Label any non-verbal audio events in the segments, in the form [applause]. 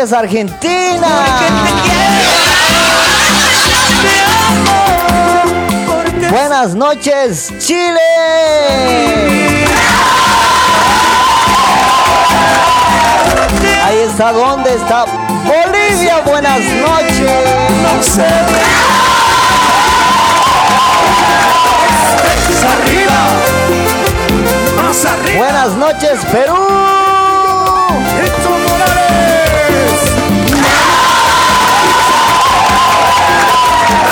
Argentina. Buenas noches, Chile. Ahí está, ¿dónde está? Bolivia, buenas noches. arriba, más arriba. Buenas noches, Perú.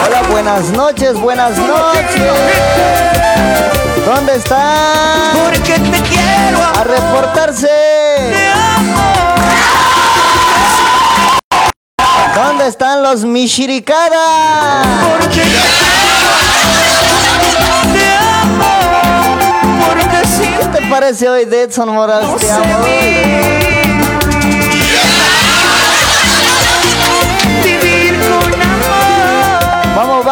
Hola, buenas noches, buenas noches. ¿Dónde están? Porque te quiero A reportarse. ¿Dónde están los Mishirikada? Porque te amo Porque si ¿Qué te parece hoy Edson Morales? Te amo.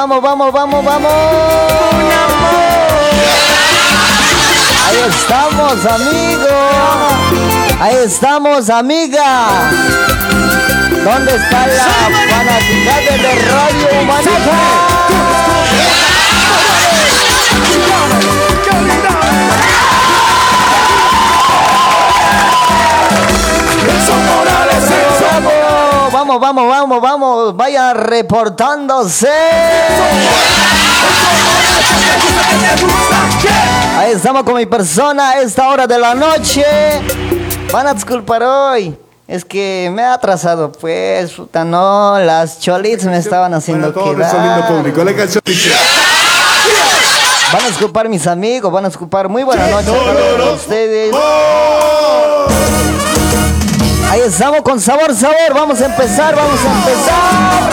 Vamos, vamos, vamos, vamos. Ahí estamos, amigo. Ahí estamos, amiga. ¿Dónde está la fanaticada de Radio Héctor Vamos, vamos, vamos, vamos. Vaya reportándose. Ahí estamos con mi persona a esta hora de la noche. Van a disculpar hoy. Es que me ha atrasado, pues, puta, no, las cholitas me estaban haciendo Bueno, quedar. público. La canción dice, Van a disculpar mis amigos, van a disculpar. Muy buenas noches a todos ustedes. Ahí estamos con sabor, sabor. Vamos a empezar, vamos a empezar.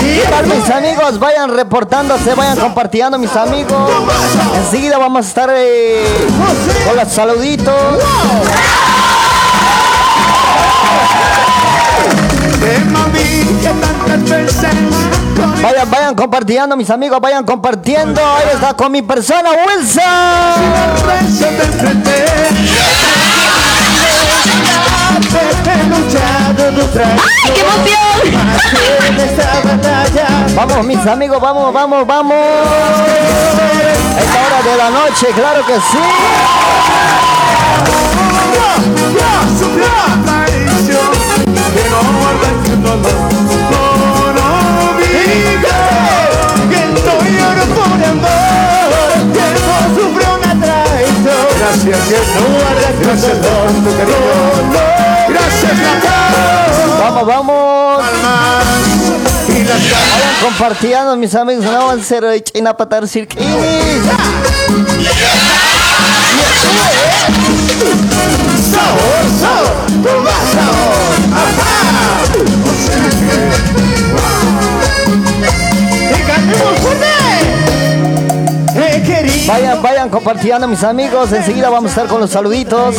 ¿Qué tal mis amigos? Vayan reportándose, vayan compartiendo mis amigos. Enseguida vamos a estar eh, con los saluditos. Vayan, vayan compartiendo mis amigos, vayan compartiendo. Ahí está con mi persona, Wilson. ¡Ay, qué emoción! Vamos mis amigos, vamos, vamos, vamos. A esta hora de la noche, claro que sí. Gracias, no gracias por tu cariño. Gracias, Natal. Vamos, vamos. Vayan compartiendo, mis amigos. No van a ser chinapatar cirque. Sabor, sabor, toma sabor, apá. Vayan, vayan compartiendo mis amigos, enseguida vamos a estar con los saluditos.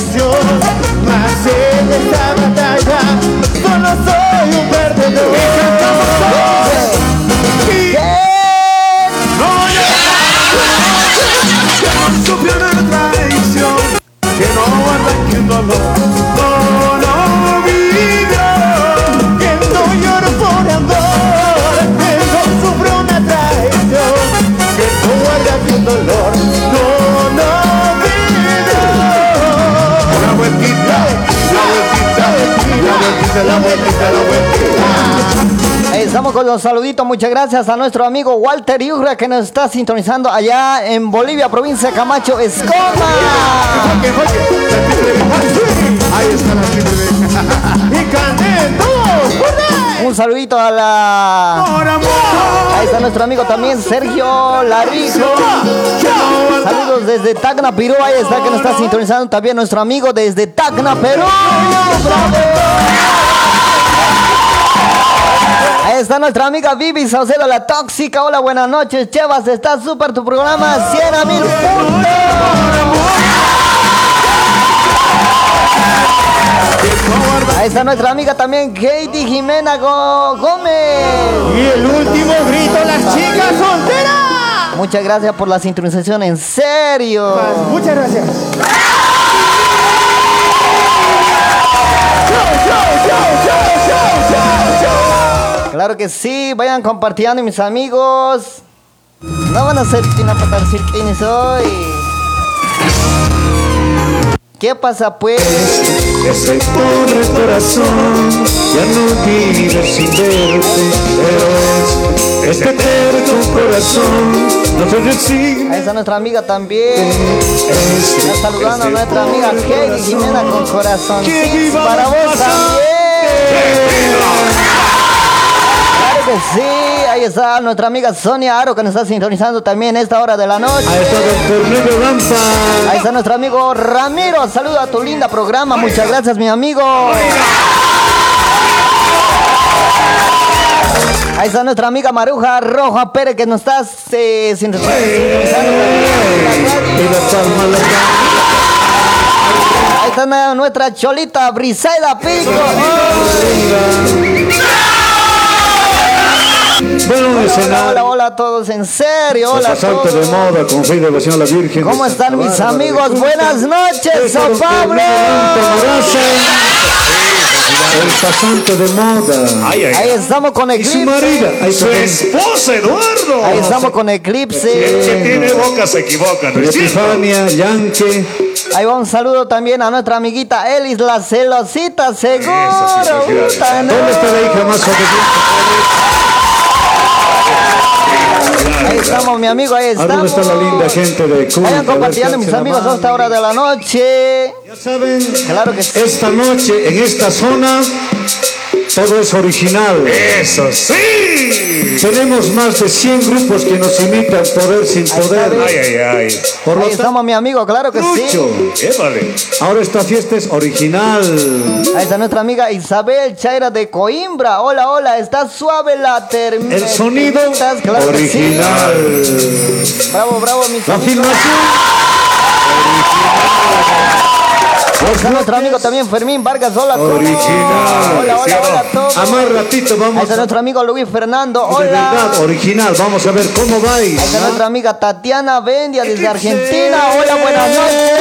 La la. Ahí estamos con los saluditos. Muchas gracias a nuestro amigo Walter Yurra que nos está sintonizando allá en Bolivia, provincia de Camacho, Escoma. [laughs] Un saludito a la. Ahí está nuestro amigo también, Sergio Larijo. Saludos desde Tacna, Perú. Ahí está que nos está sintonizando también nuestro amigo desde Tacna, Perú. ¡Bravo! Ahí está nuestra amiga Vivi Saucedo, la tóxica. Hola, buenas noches, Chevas. Está súper tu programa. 100 a mil puntos. Ahí está nuestra amiga también, Katie Jimena Gómez. Y el último grito, las chicas solteras. Muchas gracias por la sintonización, en serio. Muchas gracias. Claro que sí, vayan compartiendo mis amigos. No van a ser quina para decir quiénes soy. ¿Qué pasa pues? Que se pone el corazón, ya no vive sin verte, pero es este eterno corazón, no se resigna. Ahí está nuestra amiga también. Este, Está saludando a nuestra amiga Katie Jimena con corazón. Que viva Para vos también. Que sí. Ahí está nuestra amiga Sonia Aro que nos está sintonizando también a esta hora de la noche. Ahí está Don Lampa. Ahí está nuestro amigo Ramiro. Saluda a tu linda programa. Muchas gracias, mi amigo. Ahí está nuestra amiga Maruja Roja Pérez que nos está eh, sintonizando Ahí está nuestra cholita Brisaida Pico. Bueno, Hola, hola, hola a todos, en serio, hola a Sacerdote de todos. moda con fe y devoción a la Virgen. ¿Cómo están Santa mis amigos? Buenas noches, San Pablo. El pasante de moda. Ay, ay, Ahí estamos con Y su Eclipse. marido. Ahí Su esposa, Eduardo. Ahí estamos con El que Eclipse. tiene boca se equivoca, ¿no es cierto? Epifania, Yankee. Ahí va un saludo también a nuestra amiguita Elis, la celosita, seguro. Sí. ¿Dónde está la hija más obediente? Ahí estamos, mi amigo, ahí ¿A estamos. dónde está la linda gente de Cuba? Vayan compartiendo, mis amigos, a esta hora de la noche. Ya saben, Claro que sí. esta noche en esta zona todo es original. Eso sí. Tenemos más de 100 grupos que nos imitan poder sin poder. Ay, ay, ay. Por lo Ahí tanto, estamos, mi amigo, claro que sí. Ahora esta fiesta es original. Ahí está nuestra amiga Isabel Chaira de Coimbra. Hola, hola, está suave la term- El sonido claro que sí. original. Bravo, bravo, mis La amigos. filmación. Ahí está nuestro amigo también Fermín Vargas. Hola. Hola, hola, hola a todos. A más ratito Ahí vamos está a... nuestro amigo Luis Fernando. De Hola. verdad, original. Vamos a ver cómo vais. Ahí está nuestra amiga Tatiana Bendia desde Argentina. Hola, buenas noches.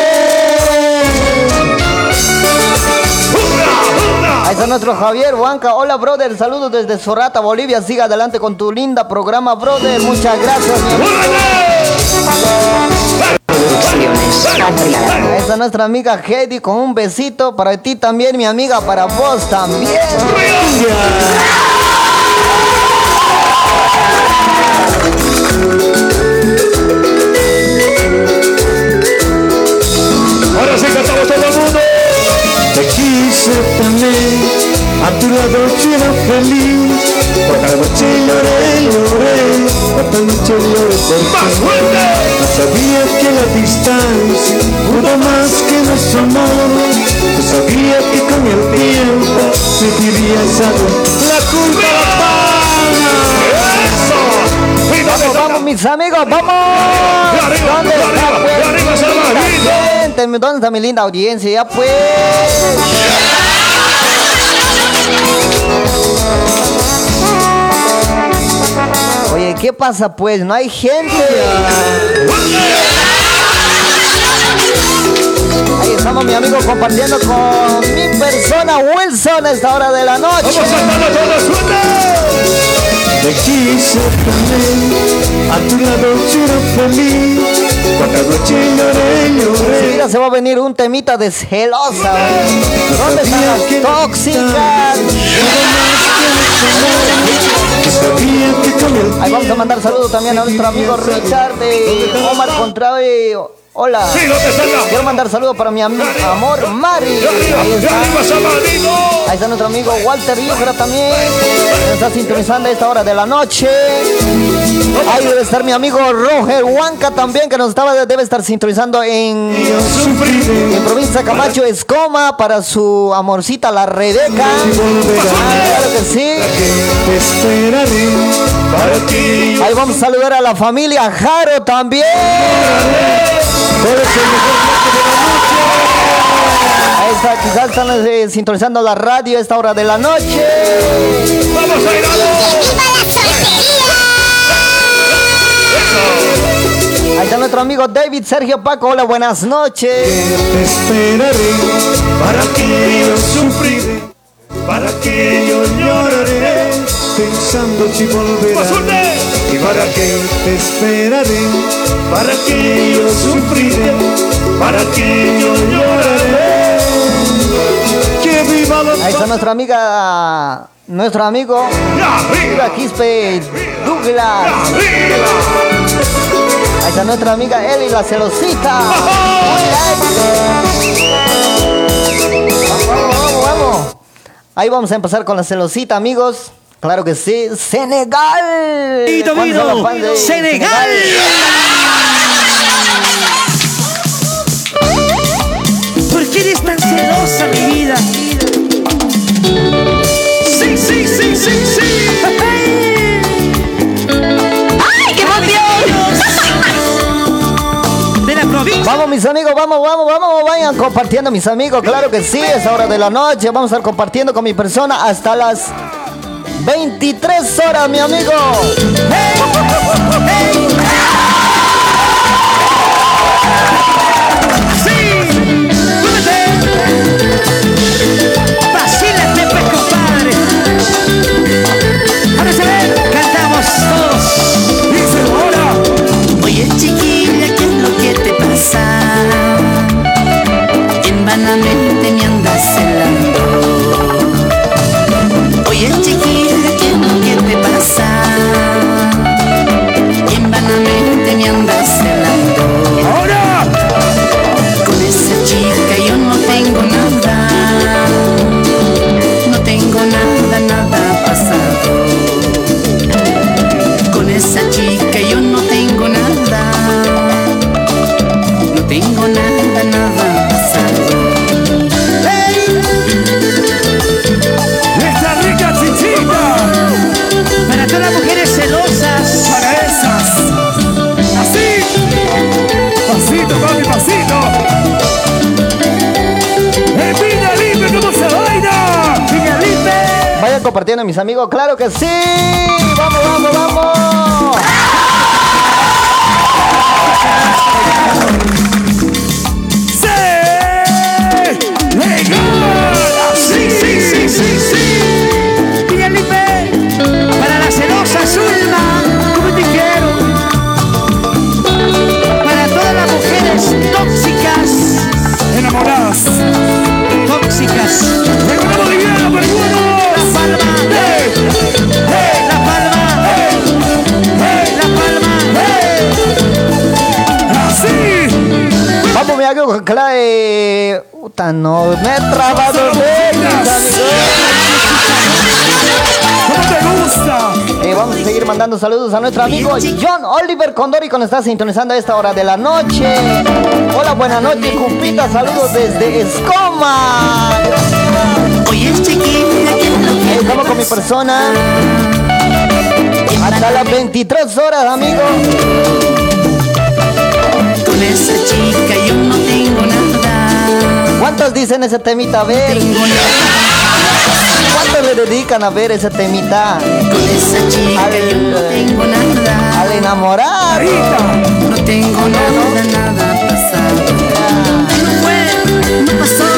Ahí está nuestro Javier Huanca. Hola, brother. Saludos desde Sorata, Bolivia. Siga adelante con tu linda programa, brother. Muchas gracias, mi amigo. Ahí está nuestra amiga Heidi con un besito para ti también, mi amiga, para vos también. Ahora sí cantamos todo el mundo. Te quise también, a tu lado quiero feliz. Cuánta noche lloré, lloré, noche lloré por Más fuerte. No sabía que la distancia pudo más que nuestro amor. Yo sabía que con el tiempo me dirías algo. La culpa la. Eso. Y Vamos, mis amigos, vamos. De arriba, ¿Dónde de está, arriba, pues, de arriba, mi Salvador, linda? ¿Dónde está mi linda audiencia? Ya pues. ¿Qué pasa pues? No hay gente. Ahí estamos mi amigo compartiendo con mi persona Wilson a esta hora de la noche. Vamos saltando todos, suelta. Te quise también, a tu lado quiero feliz. Cuántas noches lloré, lloré. Enseguida se va a venir un temita de celosa. ¿Dónde están las tóxicas? Ahí vamos a mandar saludos también a nuestro amigo Richard de Omar Contrave. Hola. Sí. Quiero mandar saludos para mi am- amor Mari. Arriba, Ahí está. Ahí nuestro amigo Walter Villagra también. que Está sintonizando a esta hora de la noche. Ahí debe estar mi amigo Roger Huanca también, que nos estaba, debe estar sintonizando en provincia Camacho Escoma para su amorcita la Rebeca. Ah, claro que sí. Ahí vamos a saludar a la familia Jaro también. Ahí está, quizás están eh, sintonizando la radio a esta hora de la noche. Vamos a ir Ahí está nuestro amigo David Sergio Paco. Hola, buenas noches. Te esperaré para que yo sufriré. Para que yo lloraré. Pensando si volverás. Y para que te esperaré. Para que yo sufriré. Para que yo lloraré. Que viva la Ahí está nuestra amiga, nuestro amigo Amiga Quispe Douglas. Ahí está nuestra amiga Eli la celosita. Ahí vamos a empezar con la celosita, amigos. Claro que sí. Senegal. Y ¿Cuántos son los fans de Senegal. ¿Por qué eres tan celosa, mi vida? Sí, sí, sí, sí, sí. Vamos mis amigos, vamos, vamos, vamos, vayan compartiendo mis amigos, claro que sí, es hora de la noche, vamos a estar compartiendo con mi persona hasta las 23 horas, mi amigo. Sí. Mis amigos, claro que sí. Vamos, vamos, vamos. Eh, Puta, no, me he trabado de mis amigos. ¿Cómo te gusta? Eh, vamos a seguir mandando saludos a nuestro amigo John Oliver Condori, nos está sintonizando a esta hora de la noche. Hola, buenas noches, Cupita. Saludos desde Escoma. Oye chiquilla, ¿qué es lo Ahí que te estamos con mi persona. Hasta las vanamente 23 horas, amigo. Con esa chica ¿Cuántos dicen ese temita? A ver. ¿Cuántos le dedican a ver ese temita Con esa chica yo no tengo nada. al enamorar. No tengo nada, nada pasado. No fue, no pasó,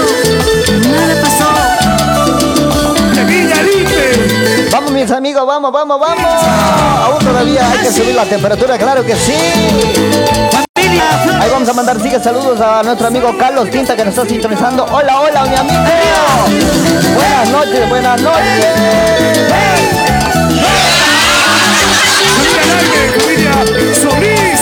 nada pasó. Libre. Vamos mis amigos, vamos, vamos, vamos. Aún todavía hay que subir la temperatura, claro que sí. Ahí vamos a mandar sigue saludos a nuestro amigo Carlos Tinta que nos está sintonizando. Hola, hola, mi amigo. Buenas noches, buenas noches. Solís.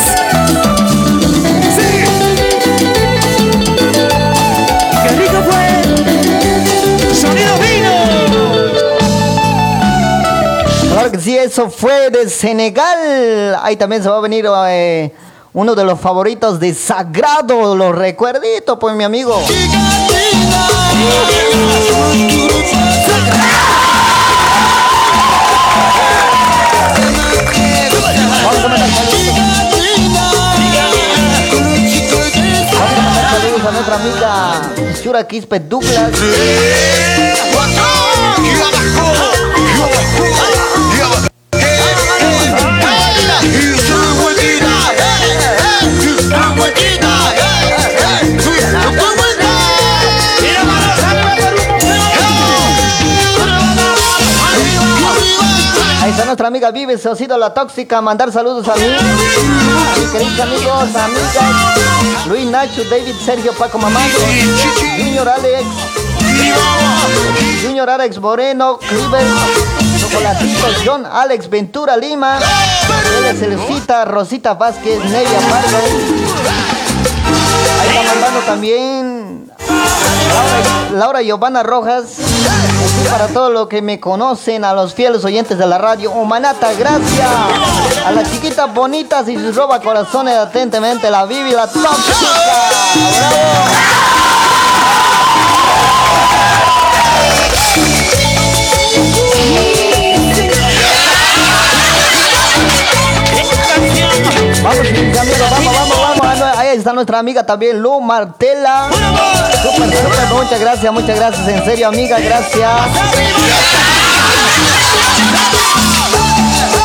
Claro que sí, eso fue de Senegal. Ahí también se va a venir eh, uno de los favoritos de Sagrado, los recuerditos, pues mi amigo. Saludos. A nuestra amiga Shura Quispe. Está nuestra amiga Vive, sido la tóxica. Mandar saludos a mí. Queridos amigos, amigas. Luis Nacho, David, Sergio, Paco Mamando. Junior Alex. Junior Alex Moreno, Cliver, Chocolatitos, John Alex Ventura Lima. Celcita, Rosita Vázquez, Nevia Pardo. Ahí está mandando también Laura, Giovanna Rojas. Así para todos los que me conocen, a los fieles oyentes de la radio. Humanata, gracias. A las chiquitas bonitas y sus roba corazones atentamente. La Vivi, la tóxica. Vamos, amigos, vamos, vamos, Ah, Ahí está nuestra amiga también, Lu Martela. Súper, súper, muchas gracias, muchas gracias. En serio, amiga, gracias.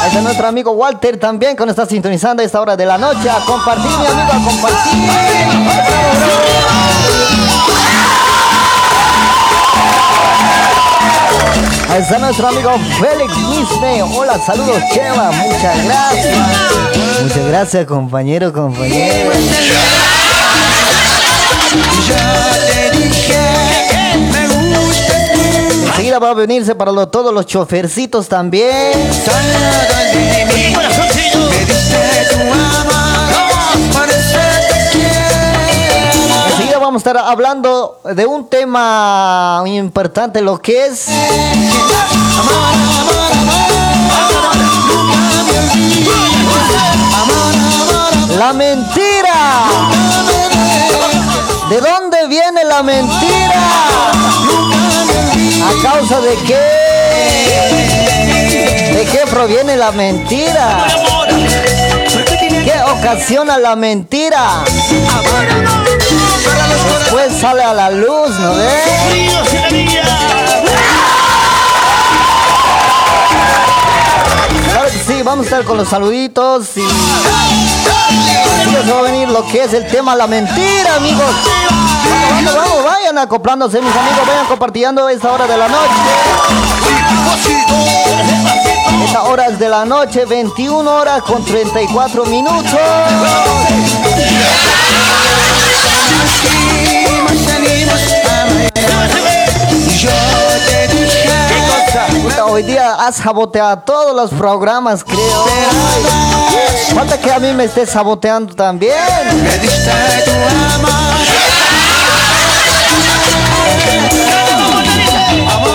Ahí está nuestro amigo Walter también, que nos está sintonizando a esta hora de la noche. A compartir, mi amigo, a compartir. Ahí está nuestro amigo Félix Misne. Hola, saludos, Cheva. Muchas gracias. Muchas gracias, compañero, compañero. Enseguida va a venirse para lo- todos los chofercitos también. Enseguida vamos a estar hablando de un tema muy importante, lo que es la mentira. ¿De dónde viene la mentira? ¿A causa de qué? ¿De qué proviene la mentira? ¿Qué ocasiona la mentira? Después sale a la luz, ¿no ves? Sí, vamos a estar con los saluditos y se va a venir lo que es el tema la mentira, amigos. Vamos, vamos, vayan acoplándose, mis amigos, vayan compartiendo esta hora de la noche. Esta hora es de la noche, 21 horas con 34 minutos. Hoy día has saboteado todos los programas, creo. Falta que a mí me estés saboteando también.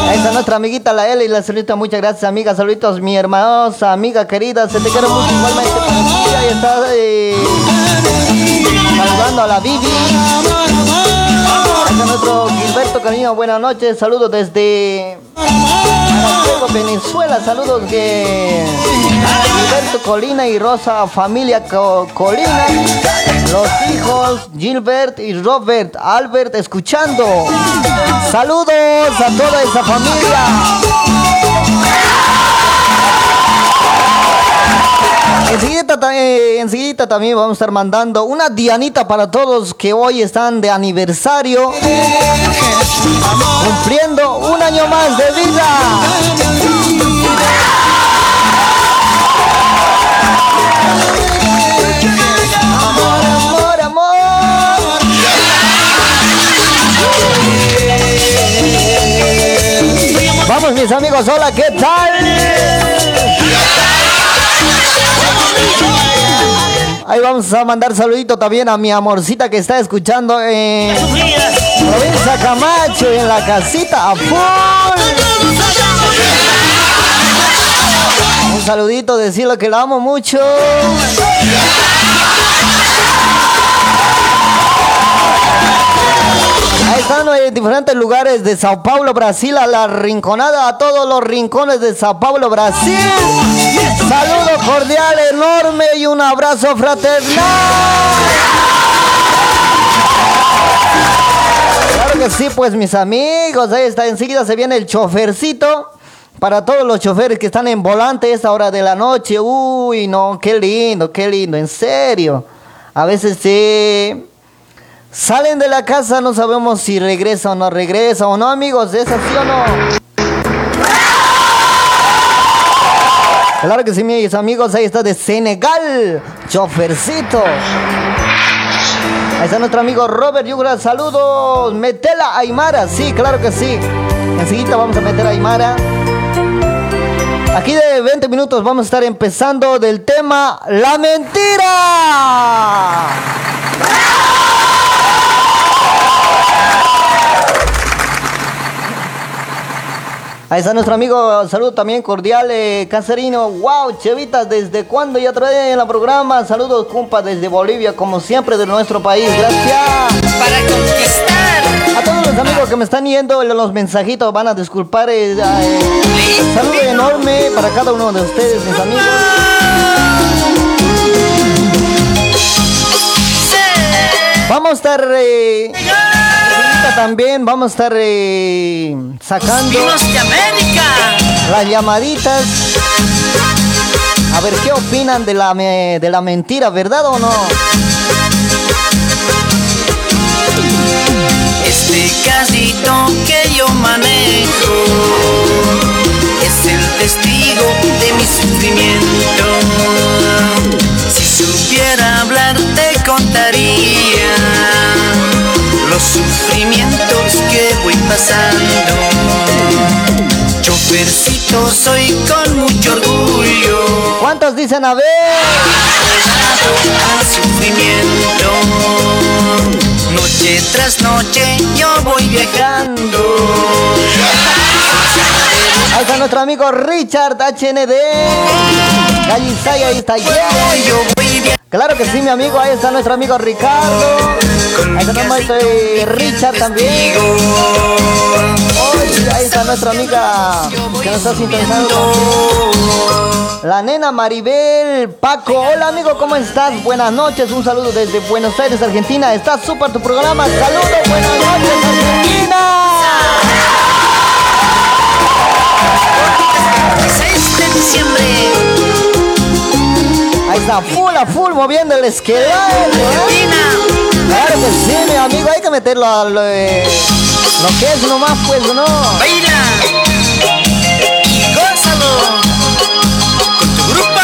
Ahí está nuestra amiguita la L y la señorita, muchas gracias amiga, saluditos mi hermanosa, amiga querida, se te quiere mucho igualmente ahí está eh, saludando a la Vivi. Está nuestro Gilberto Cariño, buenas noches, saludos desde Venezuela, saludos de Gilberto Colina y Rosa Familia Co- Colina, los hijos Gilbert y Robert Albert escuchando. Saludos a toda esa familia. Enseguida, eh, también vamos a estar mandando una dianita para todos que hoy están de aniversario, cumpliendo un año más de vida. Amor, amor, amor. Vamos mis amigos, hola, ¿qué tal? Ahí vamos a mandar saludito también a mi amorcita que está escuchando en provincia Camacho, en la casita a full. Un saludito, decirle que la amo mucho. Ahí están en diferentes lugares de Sao Paulo, Brasil, a la rinconada, a todos los rincones de Sao Paulo, Brasil. Saludo cordial, enorme y un abrazo fraternal. Claro que sí, pues mis amigos, ahí está, enseguida se viene el chofercito. Para todos los choferes que están en volante a esta hora de la noche, uy, no, qué lindo, qué lindo, en serio. A veces sí. Salen de la casa, no sabemos si regresa o no regresa o no, amigos, ¿es así o no? Claro que sí, mis amigos, ahí está de Senegal, chofercito. Ahí está nuestro amigo Robert Yugra, saludos. Metela Aymara, sí, claro que sí. Enseguida vamos a meter a Aymara. Aquí de 20 minutos vamos a estar empezando del tema La Mentira. Ahí está nuestro amigo, saludo también cordial, eh, Caserino. Wow, Chevitas, ¿desde cuándo ya trae en el programa? Saludos, compa, desde Bolivia, como siempre, de nuestro país. Gracias. Para conquistar. A todos los amigos que me están yendo los mensajitos, van a disculpar. eh, eh, saludo enorme para cada uno de ustedes, mis amigos. Vamos a estar también, vamos a estar eh, sacando de América. las llamaditas. A ver qué opinan de la, me- de la mentira, ¿verdad o no? Este casito que yo manejo es el testigo de mi sufrimiento. Si supiera hablar te contaría los sufrimientos que voy pasando. Chofercito soy con mucho orgullo. ¿Cuántos dicen a ver? sufrimiento. Noche tras noche yo voy viajando. Ahí está nuestro amigo Richard HND. Gallisay, ahí está viajando. Claro que sí, mi amigo. Ahí está nuestro amigo Ricardo. Ahí está nuestro eh, Richard también. Ahí está nuestra amiga que nos está sintonizando. La nena Maribel Paco. Hola amigo, ¿cómo estás? Buenas noches. Un saludo desde Buenos Aires, Argentina. Está súper tu programa. Saludos, buenas noches, Argentina. 6 de diciembre. Ahí está, full a full moviendo el esqueleto. Claro que sí, mi amigo. Hay que meterlo a lo, eh, lo que es nomás, pues, ¿no? Baila y gózalo con tu grupo.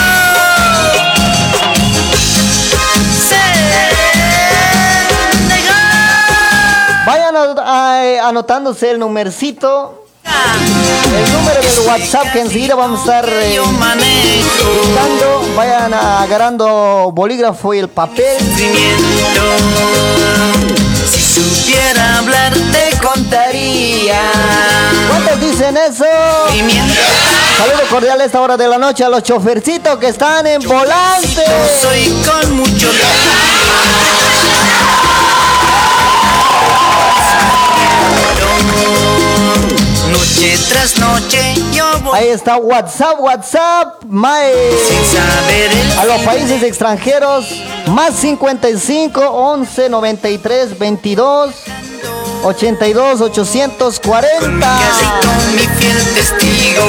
Senegal. Vayan a- a- anotándose el numercito. El número del WhatsApp que enseguida vamos a estar eh, buscando. Vayan agarrando bolígrafo y el papel. Si supiera hablar te contaría. ¿Cuántos dicen eso? Sufrimiento. Saludo cordial a esta hora de la noche a los chofercitos que están en volante. Soy con mucho Noche tras noche yo voy Ahí está WhatsApp, WhatsApp, Mae. sin saber el A los países extranjeros, más 55 11 93 22 82 840. casi con mi fiel testigo.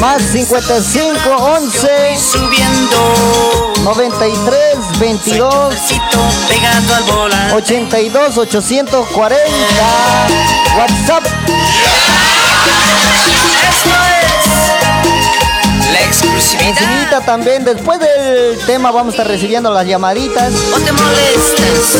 Más 55 11 Subiendo. 93 22 Despacito, pegado al volante. 82 840 WhatsApp Esto es la exclusividad. Enseguida también después del tema vamos a estar recibiendo las llamaditas No te molestes.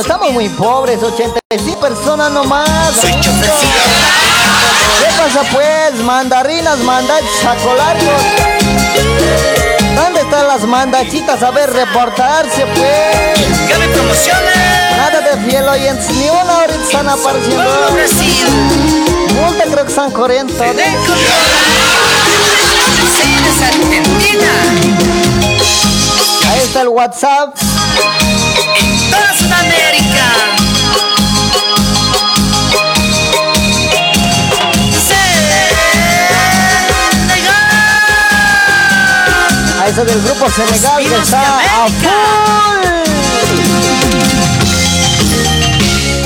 Estamos muy pobres 85 personas nomás Soy. ¿Qué pasa pues? Mandarinas, mandachos, sacolarios. ¿Dónde están las mandachitas? A ver, reportarse pues. Que me promocione. Nada de fiel oyentes, ni una ahorita están apareciendo. Multa creo que están corriendo. De Argentina. Ahí está el WhatsApp. En toda Sudamérica. Senegal. Ahí está del grupo Senegal que de está a full.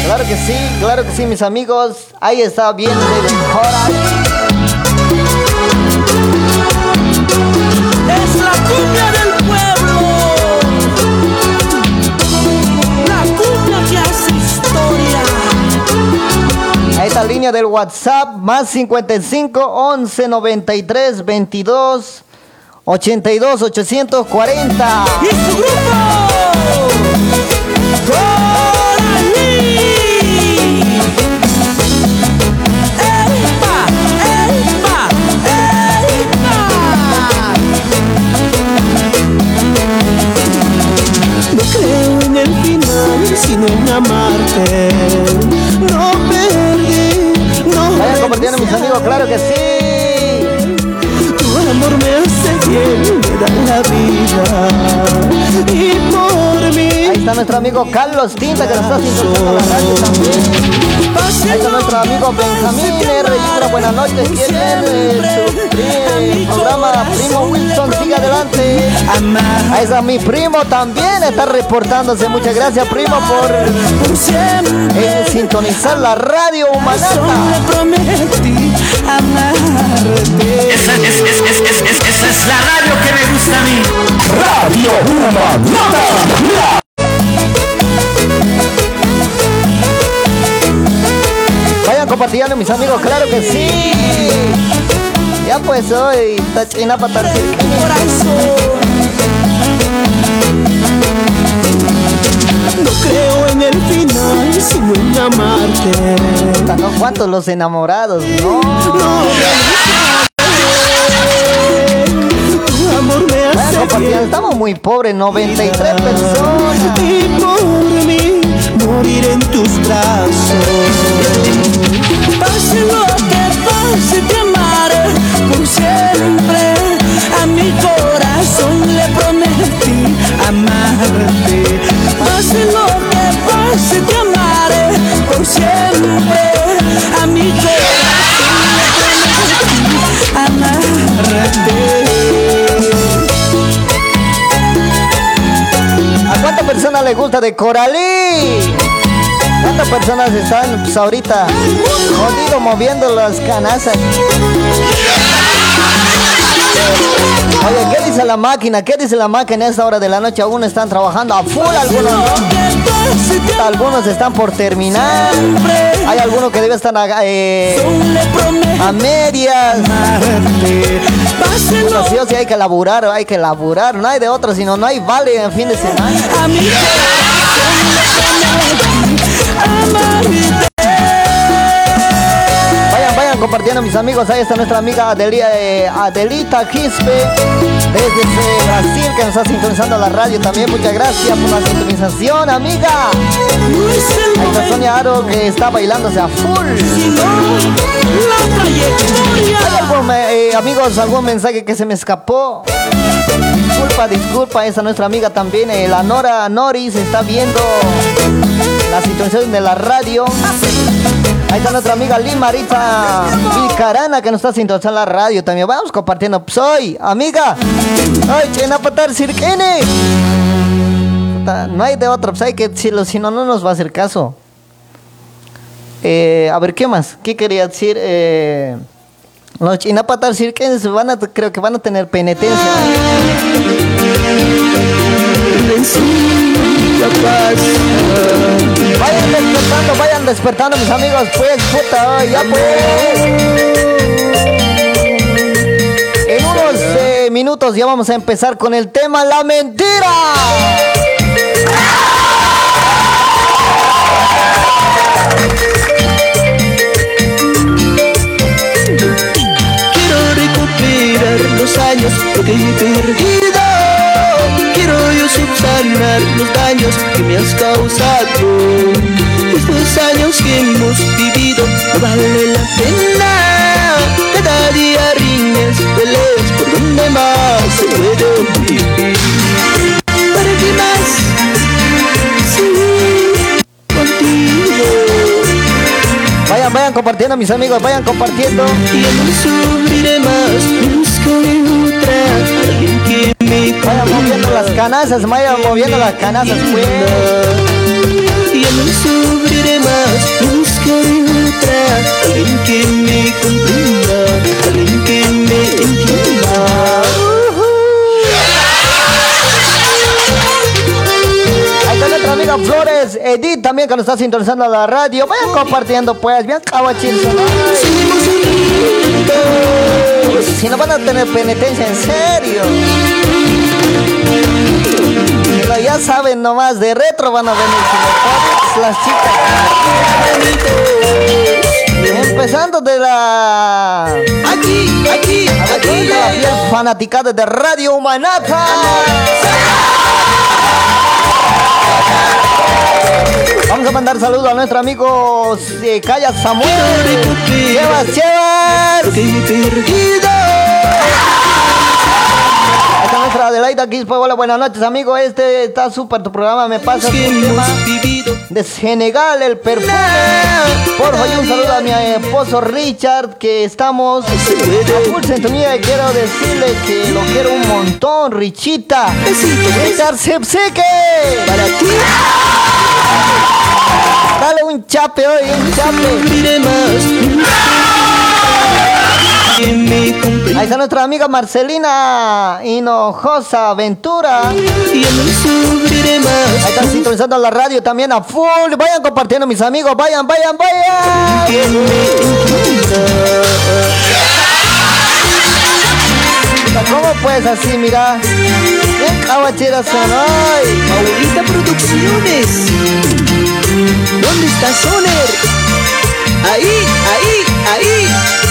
Claro que sí, claro que sí, mis amigos. Ahí está bien Coral. Es la cumbia la línea del WhatsApp, más 55 11 93 22 82 840. Y su grupo. Creo en el final, sino en amarte. No Vayan compartiendo, mis amigos, claro que sí. La vida. Y por mí. Ahí está nuestro amigo Carlos Tinta que nos está sintonizando la radio también. Ahí está nuestro amigo Benjamín R. Buenas noches. Su pri- programa Primo Wilson, sigue adelante. Ahí está mi primo también, está reportándose. Muchas gracias, primo, por eh, sintonizar la radio humanata. prometí amarte. Esa, es, la radio que me gusta a mí. Radio Humanata. Vayan compartiendo, mis amigos, claro que sí. Ya pues hoy, tachina para. No creo en el final, sino en amarte. ¿Cuántos los enamorados? No. No, bien. estamos muy pobres, 93 personas. Y por mí morir en tus brazos. Pase lo que pase, te amaré por siempre. A mi corazón le prometí amarte. De Coralí? ¿Cuántas personas están pues, ahorita jodido moviendo las canasas? Oye, ¿qué dice la máquina? ¿Qué dice la máquina a esta hora de la noche? Aún están trabajando a full algunos, ¿no? Algunos están por terminar. Hay algunos que deben estar a, eh, a medias. Pero sí o sí hay que laburar, hay que laburar. No hay de otra, sino no hay vale en fin de semana. Vayan, vayan compartiendo mis amigos. Ahí está nuestra amiga Adelia, eh, Adelita Quispe desde Brasil que nos está sintonizando la radio también. Muchas gracias por la sintonización, amiga. Ahí está Sonia Aro que está bailándose a full. trayectoria. ¿Hay algún, eh, amigos, algún mensaje que se me escapó? Disculpa, disculpa, esa nuestra amiga también, eh, la Nora Noris, está viendo la situación de la radio. Ahí está nuestra amiga Lil Marita Vilcarana que nos está sintonizando la radio también. Vamos compartiendo. Soy amiga. Ay, chena patar. Puta, No hay de otro, pues hay que decirlo, si no, no nos va a hacer caso. Eh, a ver, ¿qué más? ¿Qué quería decir? Eh, los chinapatar cirquenses van a, creo que van a tener penitencia. Vayan despertando, vayan despertando, mis amigos. Pues, puta, ya pues. En unos eh, minutos ya vamos a empezar con el tema La Mentira. Quiero recuperar los años que he perdido. Quiero subsanar los daños que me has causado. Estos años que hemos vivido no vale la pena. Cada día riñas, peleas por donde más se puede vivir. ¿Para qué más? Sí, contigo. Vayan, vayan compartiendo, mis amigos, vayan compartiendo. Y no sufriré más, buscaré otra Me Vayan moviendo las canasas, vayan moviendo las canasas, pues. Ya no sufriré más, buscaré otra Alguien que me comprenda, alguien que me entienda Ahí está nuestra amiga Flores, Edith también que nos está sintonizando la radio. Vayan compartiendo, pues, bien unidos Si no van a tener penitencia, en serio. Pero ya saben nomás, de retro van a venir si no, las chicas. Empezando de la... Aquí, aquí, aquí la fiel fanaticada de Radio Humanata. Vamos a mandar saludos a nuestro amigo eh, Calla Samuel. Chevas, Chevas. Nuestra Adelaida Quispe. Hola, buenas noches, amigo. Este está súper tu programa. Me pasa un tema de Senegal, el perfume. Porfa, y un saludo a mi esposo Richard, que estamos a full sintonía y quiero decirle que lo quiero un montón, Richita. Richard Sepseque. para ti Dale un chape hoy, un chape. Ahí está nuestra amiga Marcelina Hinojosa Ventura. Ahí están sintonizando la radio también a full. Vayan compartiendo, mis amigos. Vayan, vayan, vayan. ¿Cómo pues así, mira? Bien cabacheras son hoy. Producciones ¿Dónde está Soner? Ahí, ahí, ahí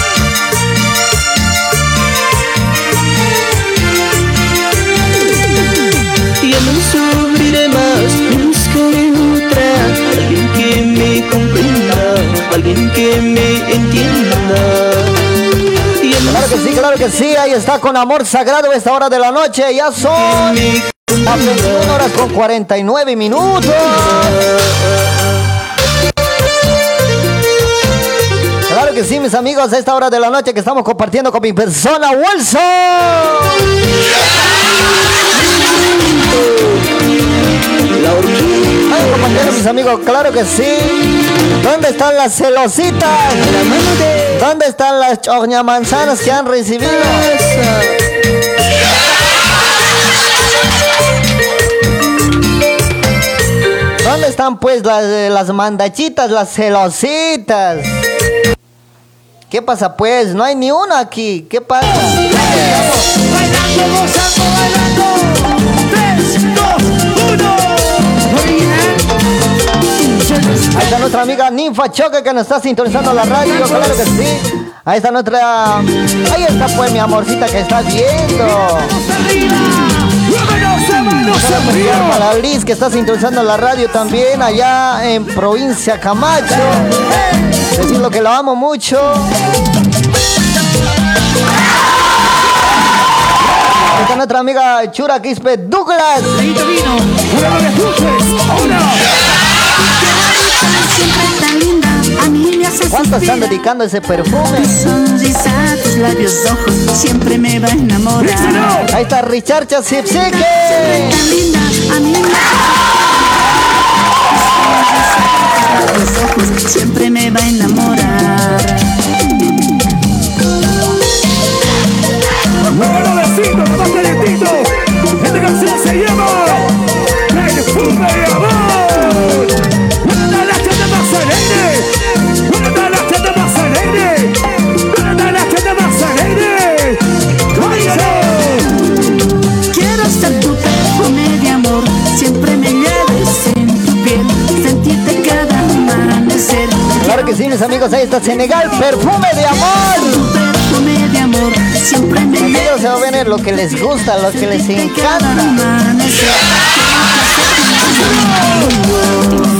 comprenda Alguien que me entienda Y Claro que sí, claro que sí. Ahí está con amor sagrado a esta hora de la noche. Ya son las 21 horas con 49 minutos. Claro que sí, mis amigos, a esta hora de la noche que estamos compartiendo con mi persona, Wilson. La orquídea Ay, compartiendo, mis amigos, claro que sí. ¿Dónde están las celositas? La mano de ¿Dónde están las manzanas que han recibido? ¿Dónde están pues las, eh, las mandachitas, las celositas? ¿Qué pasa pues? No hay ni una aquí. ¿Qué pasa? Ahí está nuestra amiga Ninfa Choque que nos está sintonizando la radio, claro que sí. Ahí está nuestra... Ahí está pues mi amorcita que está viendo. Para Liz que está sintonizando la radio también allá en provincia Camacho. Decirlo que la amo mucho. Está nuestra amiga Chura Quispe Douglas. ¿Cuántos están dedicando ese perfume? Tu sonrisa, tus labios rojos, siempre me va a enamorar. Ahí está Richard Chasipsique. Ojos, siempre me va a enamorar. Que sí, mis amigos. Ahí está Senegal. Perfume de amor. Perfume de amor, siempre me Ellos se va a ver lo que les gusta, lo que les encanta.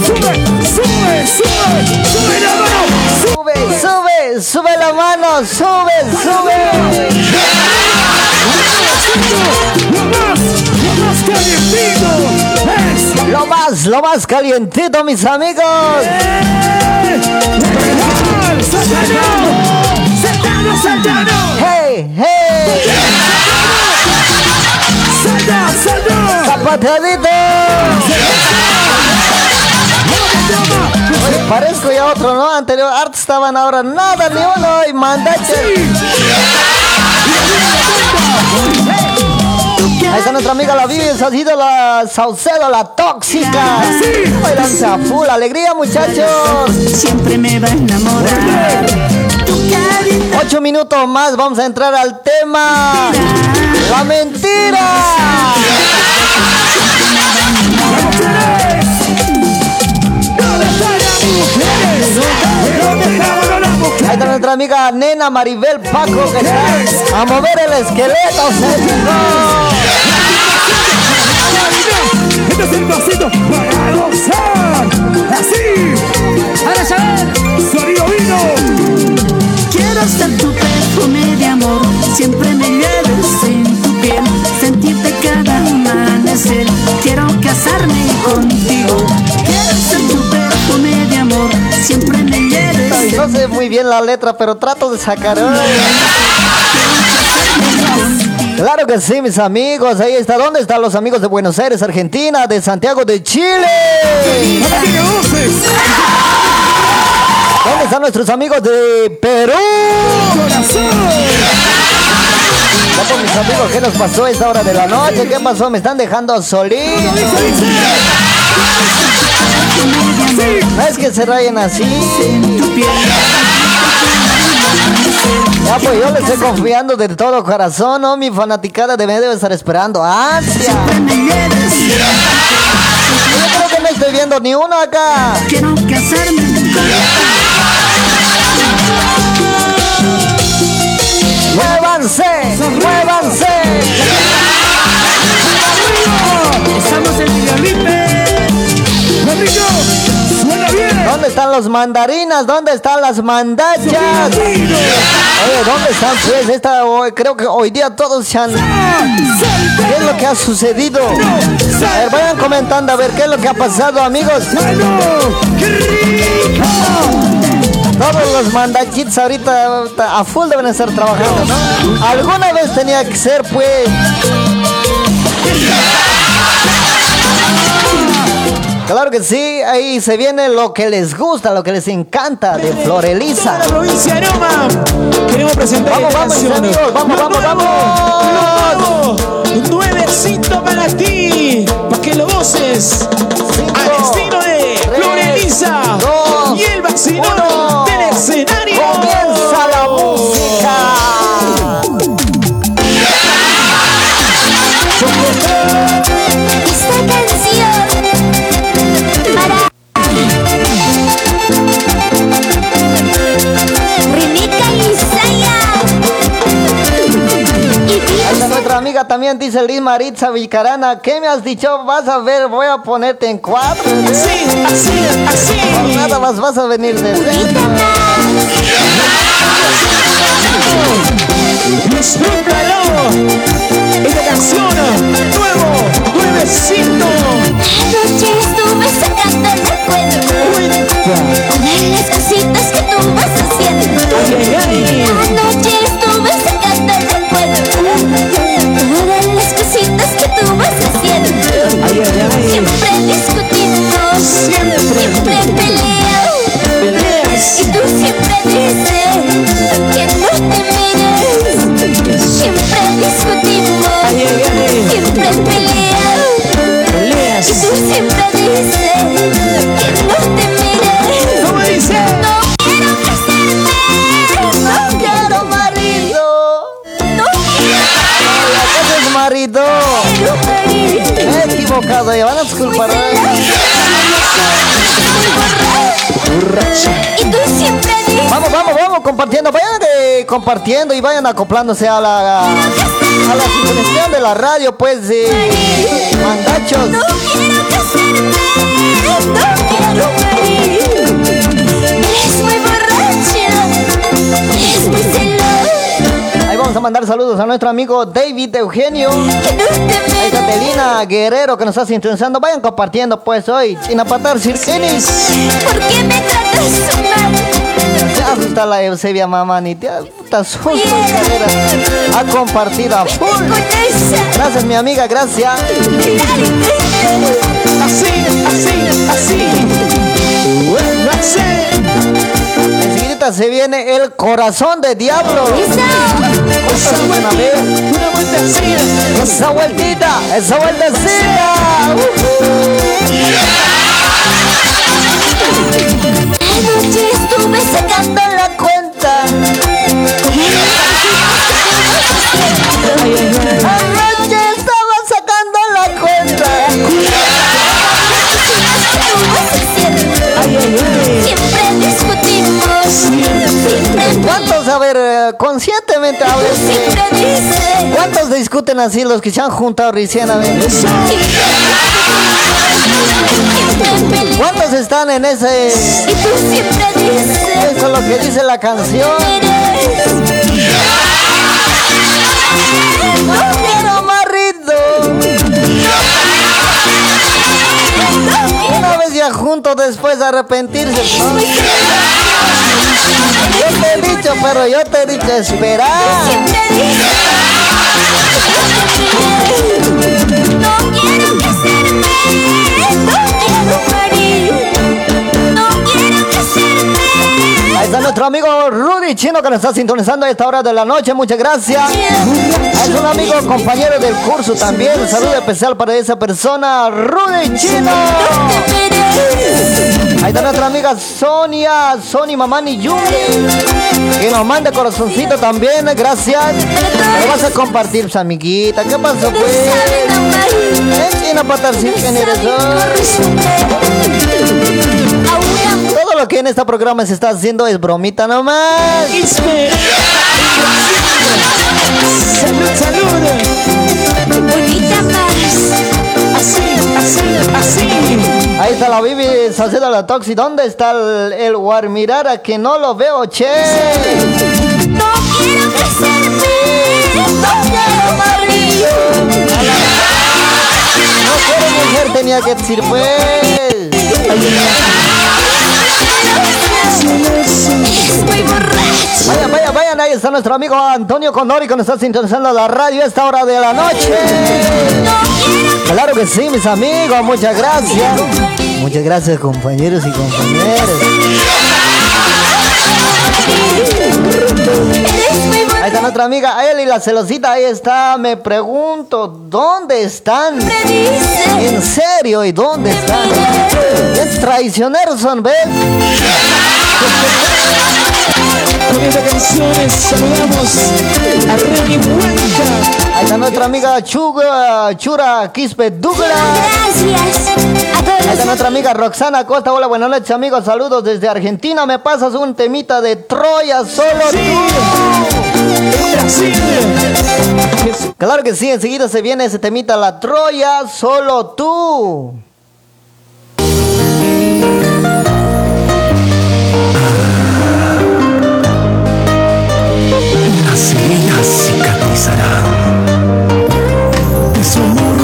Sube, sube, sube, sube la mano. Sube, sube, sube la mano, sube, sube. Más calientito es Lo más, lo más calientito, mis amigos. Satano. Hey, hey, Sata, Sata. zapateadito. Oye, parezco ya otro, ¿no? Anterior, arte estaban ahora nada, ni uno, y mandache. Ahí está nuestra amiga la Vivi, ha sido la Saucedo, la tóxica. Bailanza a full, alegría, muchachos. Siempre me va a enamorar. Ocho minutos más, vamos a entrar al tema. La mentira. Ahí está nuestra amiga Nena Maribel Paco que está a mover el esqueleto. se fijó. Este es el pasito para gozar. Así. Ahora saber. Sonido vino. Quiero ser tu perfume de amor, siempre me lleves en tu piel, sentirte cada amanecer. Quiero casarme contigo. Quiero ser tu perfume de amor, siempre me lleves No sé muy bien la letra, pero trato de sacar. Claro que sí, mis amigos. Ahí está. ¿Dónde están los amigos de Buenos Aires, Argentina, de Santiago de Chile? ¿Dónde están nuestros amigos de Perú? Por mis amigos, ¿qué nos pasó a esta hora de la noche? ¿Qué pasó? Me están dejando dice. No es que se rayen así. Ya pues yo les estoy confiando de todo corazón, ¿no? Mi fanaticada de debe estar esperando. ¡Ansia! Yo creo que no estoy viendo ni uno acá. Quiero casarme ¡Muévanse! ¡Muévanse! Los mandarinas? ¿Dónde están las mandachas? Oye, ¿dónde están pues? Esta, hoy- creo que hoy día todos se han... ¿Qué es lo que ha sucedido? A ver, vayan comentando a ver qué es lo que ha pasado, amigos. Todos los mandachitos ahorita ahorita a full deben estar trabajando, ¿no? Alguna vez tenía que ser, pues. Claro que sí, ahí se viene lo que les gusta, lo que les encanta de Florelisa. la provincia de Noma. Queremos presentar Vamos, vamos, amigos, vamos, vamos, lo nuevo. Nuevecito para ti, para que lo goces. Al estilo de dos, y el vacilón del escenario. también dice Liz Maritza Vilcarana, ¿qué me has dicho? Vas a ver, voy a ponerte en cuatro. Así, así, así. Por nada más vas a venir de Disfrútalo. Esta canción, nuevo, nuevecito. Anoche estuve sacando recuerdos. Con las cositas que tú vas haciendo. Ay, ay, ay. siempre Y tú siempre dices no te mires. ¿Cómo dice? No quiero casarme. No quiero marido. No quiero. marido. Me equivocado, ya van a disculpar. Y tú siempre dices. Vamos, vamos, vamos, compartiendo. Vayan eh, compartiendo y vayan acoplándose a la la sintonización de la radio, pues, eh, mandachos. No quiero casarme, no quiero morir. Es muy borracho, es muy celoso. Ahí vamos a mandar saludos a nuestro amigo David Eugenio. Ahí Catalina Guerrero que nos está sintonizando. Vayan compartiendo pues hoy. China Patar Cirquenis. ¿Por qué me tratas mal? Ya está la Eusebia Mamani. Ya está su su carrera. Ha compartido a full. Gracias mi amiga, gracias. Así, así, así. Bueno, así. Enseguida se viene el corazón de diablo. Esa vueltita, esa vueltecita. Así los que se han juntado recién a ver? ¿Cuántos están en ese? Eso es lo que dice la canción. No quiero marrido. Una vez ya juntos, después arrepentirse. ¿no? Yo te he dicho, pero yo te he dicho esperar. Nuestro amigo Rudy Chino que nos está sintonizando a esta hora de la noche. Muchas gracias. Es un amigo, compañero del curso también. Un saludo especial para esa persona, Rudy Chino. Ahí está nuestra amiga Sonia, Sony Mamani Yuri, que nos manda corazoncito también. Gracias. Lo vas a compartir, pues, amiguita. ¿Qué pasó, pues? Estar sin quién eres hoy. Todo lo que en este programa se está haciendo es bromita nomás. Isme. Salud, salud. Bonita más. Así, así, así. Ahí está la Bibi Salcedo la Toxi. ¿Dónde está el, el Guarmirara que no lo veo, che? No quiero casarme, no quiero morir. No quiero mujer, tenía que decir, pues. Es muy borracho. Vayan, vayan, vayan. Ahí está nuestro amigo Antonio Condori que nos está sintonizando la radio a esta hora de la noche. Claro que sí, mis amigos. Muchas gracias. Muchas gracias, compañeros y compañeras. Ahí está nuestra amiga Eli, la celosita. Ahí está. Me pregunto, ¿dónde están? En serio, ¿y dónde están? Es traicioneros son, ¿ves? Con esta canción saludamos a Remy Blanca. Ahí está nuestra amiga Chuga, Chura Quispe Douglas. Gracias a todos Ahí está los nuestra amiga Roxana Costa. Hola, buenas noches, amigos. Saludos desde Argentina. Me pasas un temita de Troya, solo tú. Brasil. Claro que sí, enseguida se viene ese temita, la Troya, solo tú. luka cicatrizará de su amor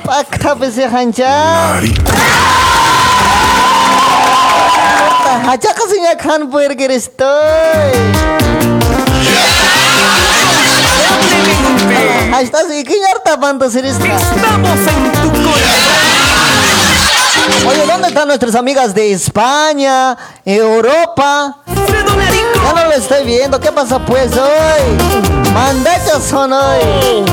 pakta pese hancha Hacha kasinya kan puer kerestoy estoy. Hasta si que yarta panto serista. Estamos en tu Oye, ¿dónde están nuestras amigas de España, Europa? Ya no lo estoy viendo. ¿Qué pasa pues hoy? Mandachos son hoy.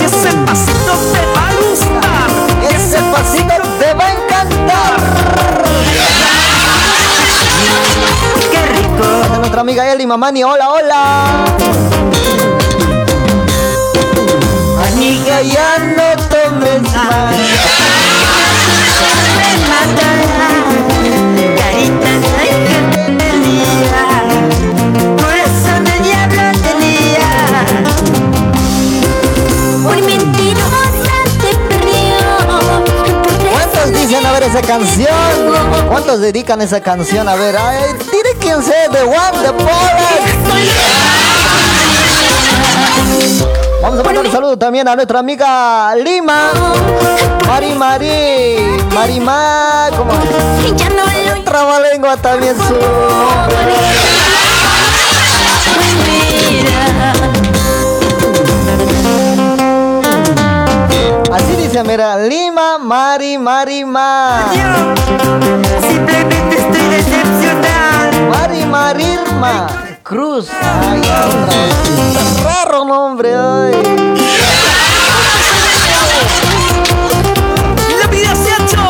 Ese pasito te va a gustar. Ese pasito te va a nuestra amiga Eli Mamani, hola, hola. Amiga, ya no tomes más. Esa canción? ¿Cuántos dedican esa canción? A ver, ay, tire quien sea, The One, The Polar. Vamos a mandar un saludo también a nuestra amiga Lima. Mari Mari. Marima. ¿Cómo? Y ya no lo Trabalengua también su Así dice, mira, Lima, Mari, Marima. Simplemente estoy decepcionada. Mari, Marirma. Cruz. Ay, otra vez. Raro nombre, ay. La vida se ha hecho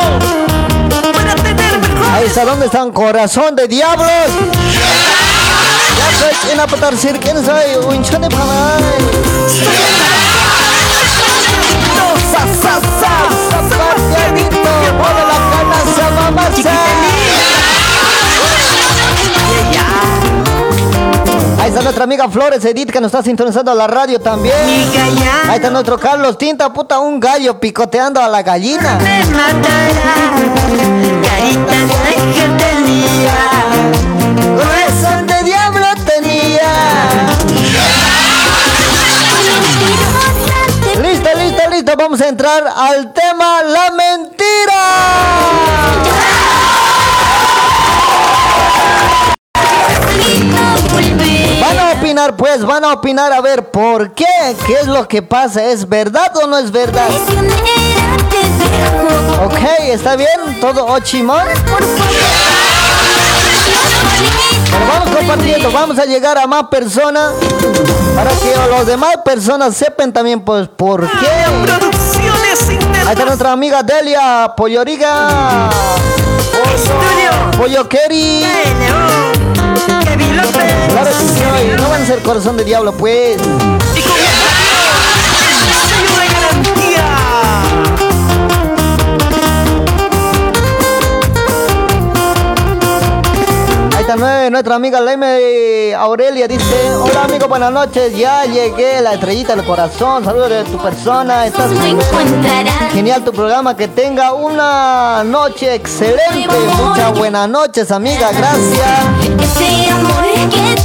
para tener mejor. Ahí está, ¿dónde están? Corazón de diablos. Ya soy quien a patar sir, quién soy, un chone panay. Ahí está nuestra amiga Flores Edith que nos está sintonizando a la radio también. Ahí está nuestro Carlos Tinta, puta, un gallo picoteando a la gallina. Me matará. Carita Vamos a entrar al tema La Mentira. Van a opinar, pues, van a opinar a ver por qué, qué es lo que pasa, ¿es verdad o no es verdad? Ok, está bien, todo ochimón. Pero vamos compartiendo, vamos a llegar a más personas para que los demás personas sepan también pues por qué. Producciones Ahí está nuestra amiga Delia Polloriga. Pollo, Pollo Kerry. Claro que sí, no van a ser corazón de diablo, pues. nuestra amiga Laime Aurelia dice, hola amigos, buenas noches, ya llegué, la estrellita del corazón, saludos de tu persona, estás genial tu programa, que tenga una noche excelente, muchas buenas noches amiga, gracias. Que tú amor que.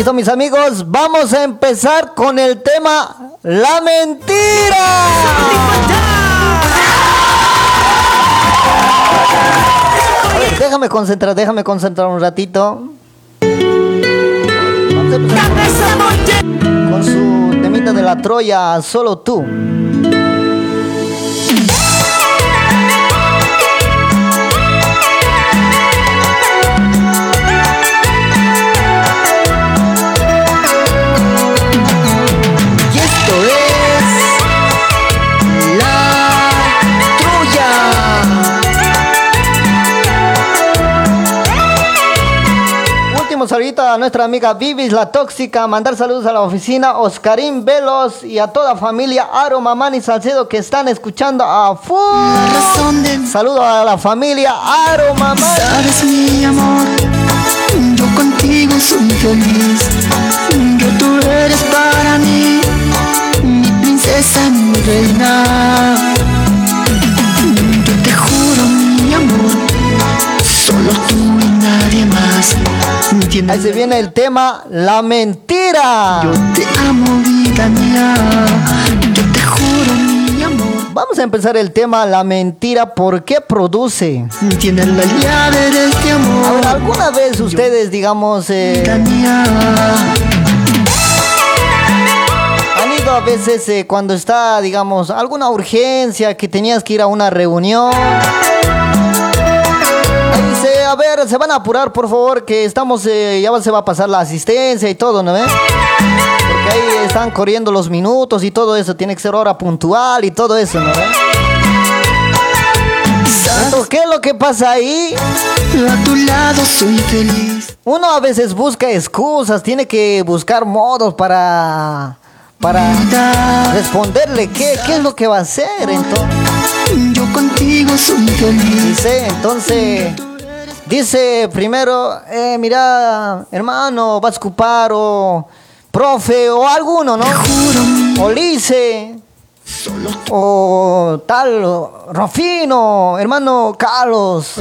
Listo mis amigos, vamos a empezar con el tema La Mentira. Déjame concentrar, déjame concentrar un ratito. Con su temita de la Troya, solo tú. Último saludito a nuestra amiga Vivis la Tóxica, mandar saludos a la oficina Oscarín Velos y a toda familia Aro, Mamán y Salcedo que están escuchando a full. De Saludo a la familia Aro, Mamán. Sabes mi amor, yo contigo soy feliz. Que tú eres para mí, mi princesa, mi reina. Yo te juro mi amor, solo tú y nadie más. Ahí se viene el tema La Mentira. Yo te amo, vida mía. Yo te juro mi amor. Vamos a empezar el tema La Mentira. ¿Por qué produce? Tienes la llave de este A ver, amor, ¿alguna vez ustedes, digamos, eh, vida mía. han ido a veces eh, cuando está, digamos, alguna urgencia que tenías que ir a una reunión? A ver, se van a apurar, por favor, que estamos, eh, ya se va a pasar la asistencia y todo, ¿no ves? Porque ahí están corriendo los minutos y todo eso, tiene que ser hora puntual y todo eso, ¿no ves? ¿qué es lo que pasa ahí? A tu lado soy feliz. Uno a veces busca excusas, tiene que buscar modos para para responderle qué, qué es lo que va a hacer entonces. Yo contigo soy feliz. Dice, entonces, dice primero, eh, mira, hermano, vas a ocupar o profe o alguno, ¿no? O Lice. O tal, o Rofino, hermano Carlos.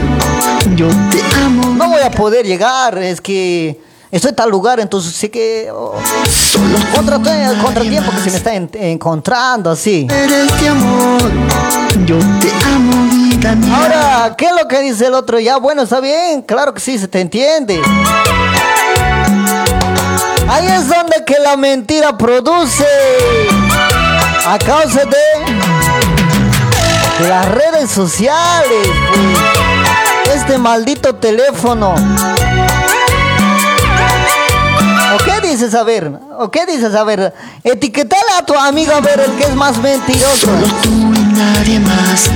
Yo te amo. No voy a poder llegar, es que estoy en tal lugar, entonces sé que oh, contra, contra el tiempo que se me está en- encontrando, así. Eres de amor. Yo te amo, Ahora, ¿qué es lo que dice el otro? Ya, bueno, está bien, claro que sí, se te entiende. Ahí es donde que la mentira produce a causa de las redes sociales, pues. este maldito teléfono. ¿O qué dices a ver? ¿O qué dices a ver? Etiquetale a tu amigo a ver el que es más mentiroso. Solo tú y nadie más.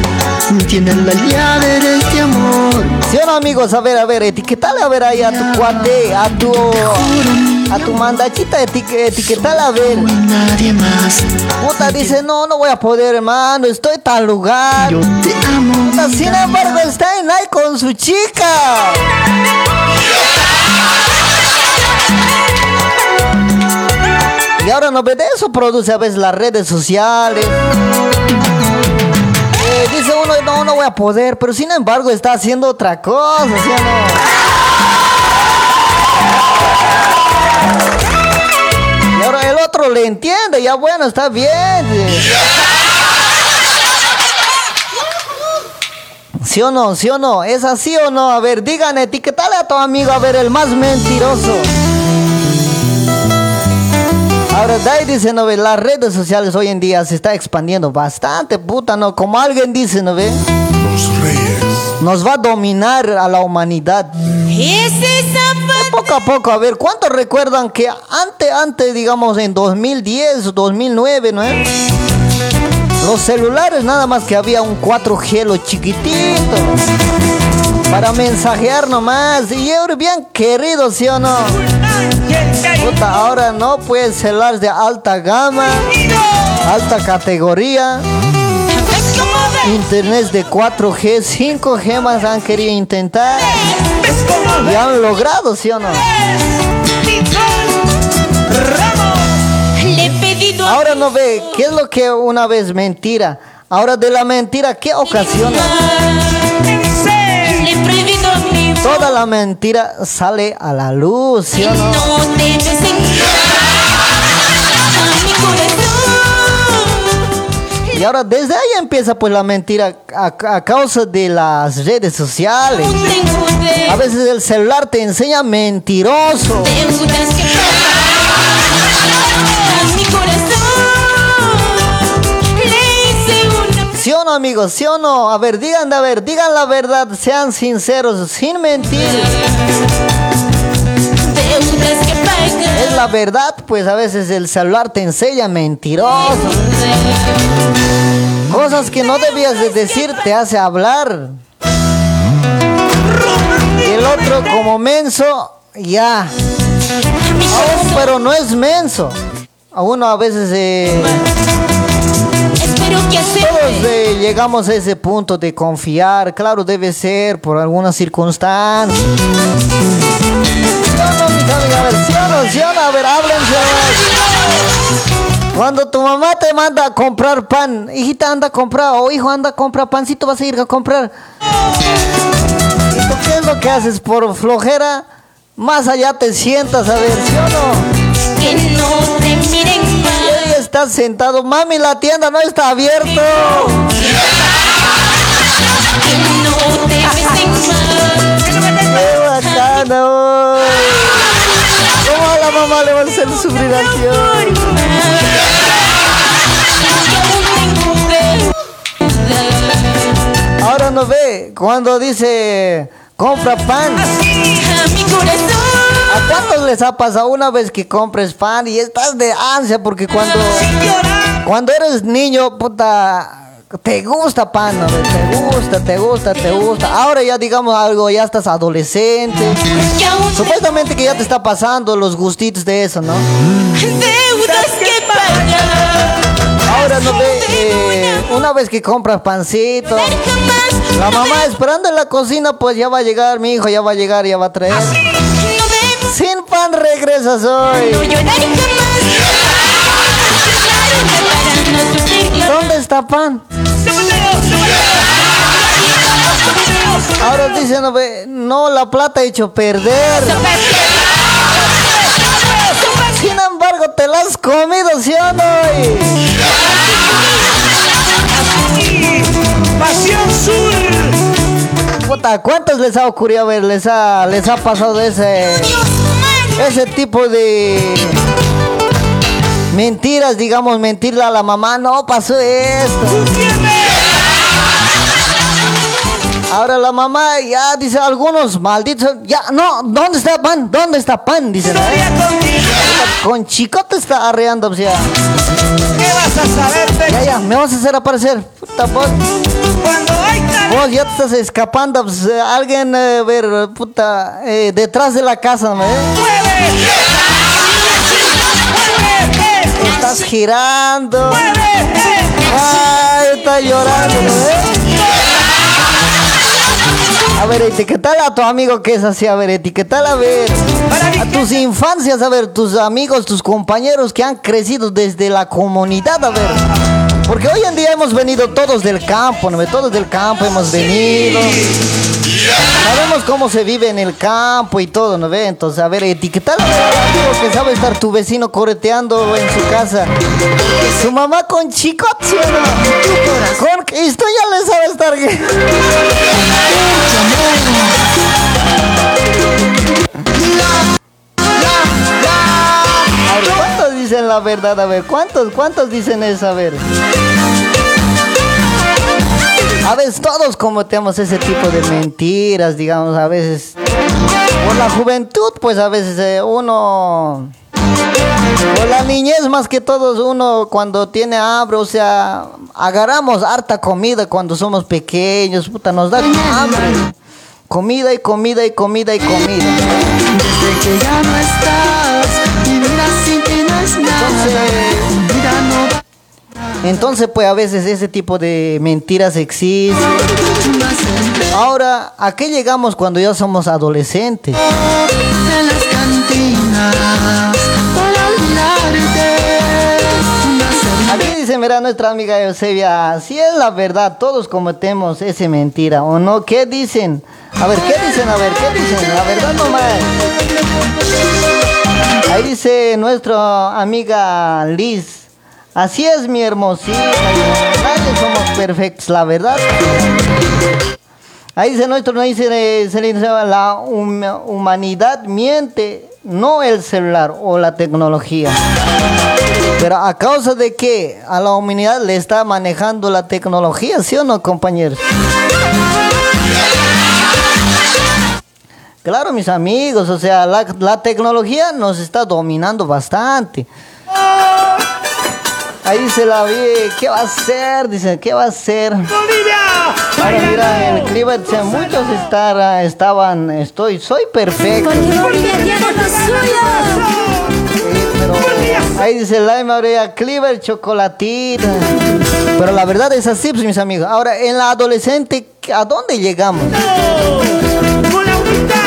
Tienes la llave de este amor. ¿Sí o no, amigos? A ver, a ver, etiquetale a ver ahí a tu cuate, a tu, a tu mandachita, etique- etiquetale a ver. Nadie más. Puta, dice, no, no voy a poder, hermano, estoy en tal lugar. Yo te amo. Puta, sin embargo, está en ahí con su chica. Y ahora no ve de eso, produce a veces las redes sociales. Eh, dice uno, no, no voy a poder, pero sin embargo está haciendo otra cosa, ¿sí no? Y ahora el otro le entiende, ya bueno, está bien. ¿Sí o no? ¿Sí o no? ¿Es así o no? A ver, digan, etiquetale a tu amigo a ver el más mentiroso. Ahora, ahí dice, ¿no ve? Las redes sociales hoy en día se está expandiendo bastante, puta, ¿no? Como alguien dice, ¿no ve? Nos va a dominar a la humanidad. Poco a poco, a ver, ¿cuántos recuerdan que antes, antes, digamos, en 2010 o 2009, ¿no es? Los celulares nada más que había un 4G lo chiquitito. Para mensajear nomás. Y ahora bien querido, ¿sí o no? Ahora no, pues celulares de alta gama, alta categoría. Internet de 4G, 5G más han querido intentar. Y han logrado, ¿sí o no? Ahora no ve, ¿qué es lo que una vez mentira? Ahora de la mentira, ¿qué ocasiona? Toda la mentira sale a la luz, ¿sí que o no? mi. Y ahora desde ahí empieza pues la mentira a, a causa de las redes sociales. A veces el celular te enseña mentiroso. ¿Sí o no, amigos? ¿Sí o no? A ver, digan, a ver, digan la verdad, sean sinceros, sin mentir. Es la verdad, pues a veces el celular te enseña mentiroso. Cosas que no debías de decir te hace hablar. Y el otro como menso, ya. Pero no es menso. A uno a veces eh, todos eh, llegamos a ese punto de confiar. Claro, debe ser por alguna circunstancia. Cuando tu mamá te manda a comprar pan, hijita anda a comprar, o hijo anda a comprar pancito, vas a ir a comprar. ¿Y tú qué es lo que haces por flojera? Más allá te sientas a ver, ¿sí o no? Que no te miren estás sentado. Mami, la tienda no está abierta. ¿Cómo a la mamá le va a hacer sufrir Ahora no ve cuando dice compra pan. Mi corazón. ¿A cuántos les ha pasado una vez que compres pan y estás de ansia porque cuando, cuando eres niño, puta, te gusta pan, ¿no? te gusta, te gusta, te gusta. Ahora ya digamos algo, ya estás adolescente. Supuestamente que ya te está pasando los gustitos de eso, ¿no? deudas que pagar. Ahora no ve, eh, una vez que compras pancito, la mamá esperando en la cocina, pues ya va a llegar, mi hijo ya va a llegar, ya va a traer. Sin pan regresas hoy. ¿Dónde está pan? Ahora dicen, no, la plata ha hecho perder. Sin embargo, te la has comido, ¿sí o no? Pasión Sur. Puta, ¿cuántos les ha ocurrido? A ver, les ha, les ha pasado ese, ese tipo de mentiras, digamos, mentirle a la mamá, no pasó esto. Ahora la mamá ya dice algunos malditos, ya, no, ¿dónde está pan? ¿Dónde está pan? Dicen, ¿eh? con chicote está arreando, o sea, ¿Qué vas a saber, ya, ya, me vas a hacer aparecer. Puta, vos, Cuando hay vos ya te estás escapando, pues, eh, alguien, eh, ver, puta, eh, detrás de la casa, ¿no? Estás girando. Ay, está llorando, eh? A ver, etiquetala a tu amigo que es así, a ver, etiquetala a ver. A tus infancias, a ver, tus amigos, tus compañeros que han crecido desde la comunidad, a ver. Porque hoy en día hemos venido todos del campo, ¿no? Todos del campo hemos venido. Sabemos cómo se vive en el campo y todo, ¿no ve? Entonces, a ver, amigo que sabe estar tu vecino correteando en su casa. Su mamá con chicote, ¿sí no? Con, esto ya le sabe estar... A ¿cuántos dicen la verdad? A ver, ¿cuántos, cuántos dicen eso? A ver. A veces todos cometemos ese tipo de mentiras, digamos, a veces. Por la juventud, pues a veces eh, uno... Por la niñez más que todos, uno cuando tiene hambre, o sea, agarramos harta comida cuando somos pequeños, puta, nos da hambre. Comida y comida y comida y comida. Desde que ya no estás, mi vida sin ti no es nada. Entonces, pues a veces ese tipo de mentiras existen. Ahora, ¿a qué llegamos cuando ya somos adolescentes? en las cantinas Aquí dice, mira, nuestra amiga Eusebia, si es la verdad, todos cometemos ese mentira, ¿o no? ¿Qué dicen? A ver, ¿qué dicen? A ver, ¿qué dicen? La verdad nomás. Ahí dice nuestra amiga Liz, así es mi hermosita, nadie somos perfectos, la verdad. Ahí dice nuestro, no dice, eh, se le dice, la hum- humanidad miente, no el celular o la tecnología. Pero a causa de que a la humanidad le está manejando la tecnología, ¿sí o no, compañeros? Claro, mis amigos, o sea, la, la tecnología nos está dominando bastante. Ahí dice la vie, ¿qué va a hacer? Dice, ¿qué va a hacer? Ahora mira, el clima dice, muchos estar, estaban, estoy, soy perfecto. Bolivia tiene lo suyo. Sí, pero ahí dice Lime Aurea, Cleaver, chocolatita. Pero la verdad es así, pues, mis amigos. Ahora, en la adolescente, ¿a dónde llegamos?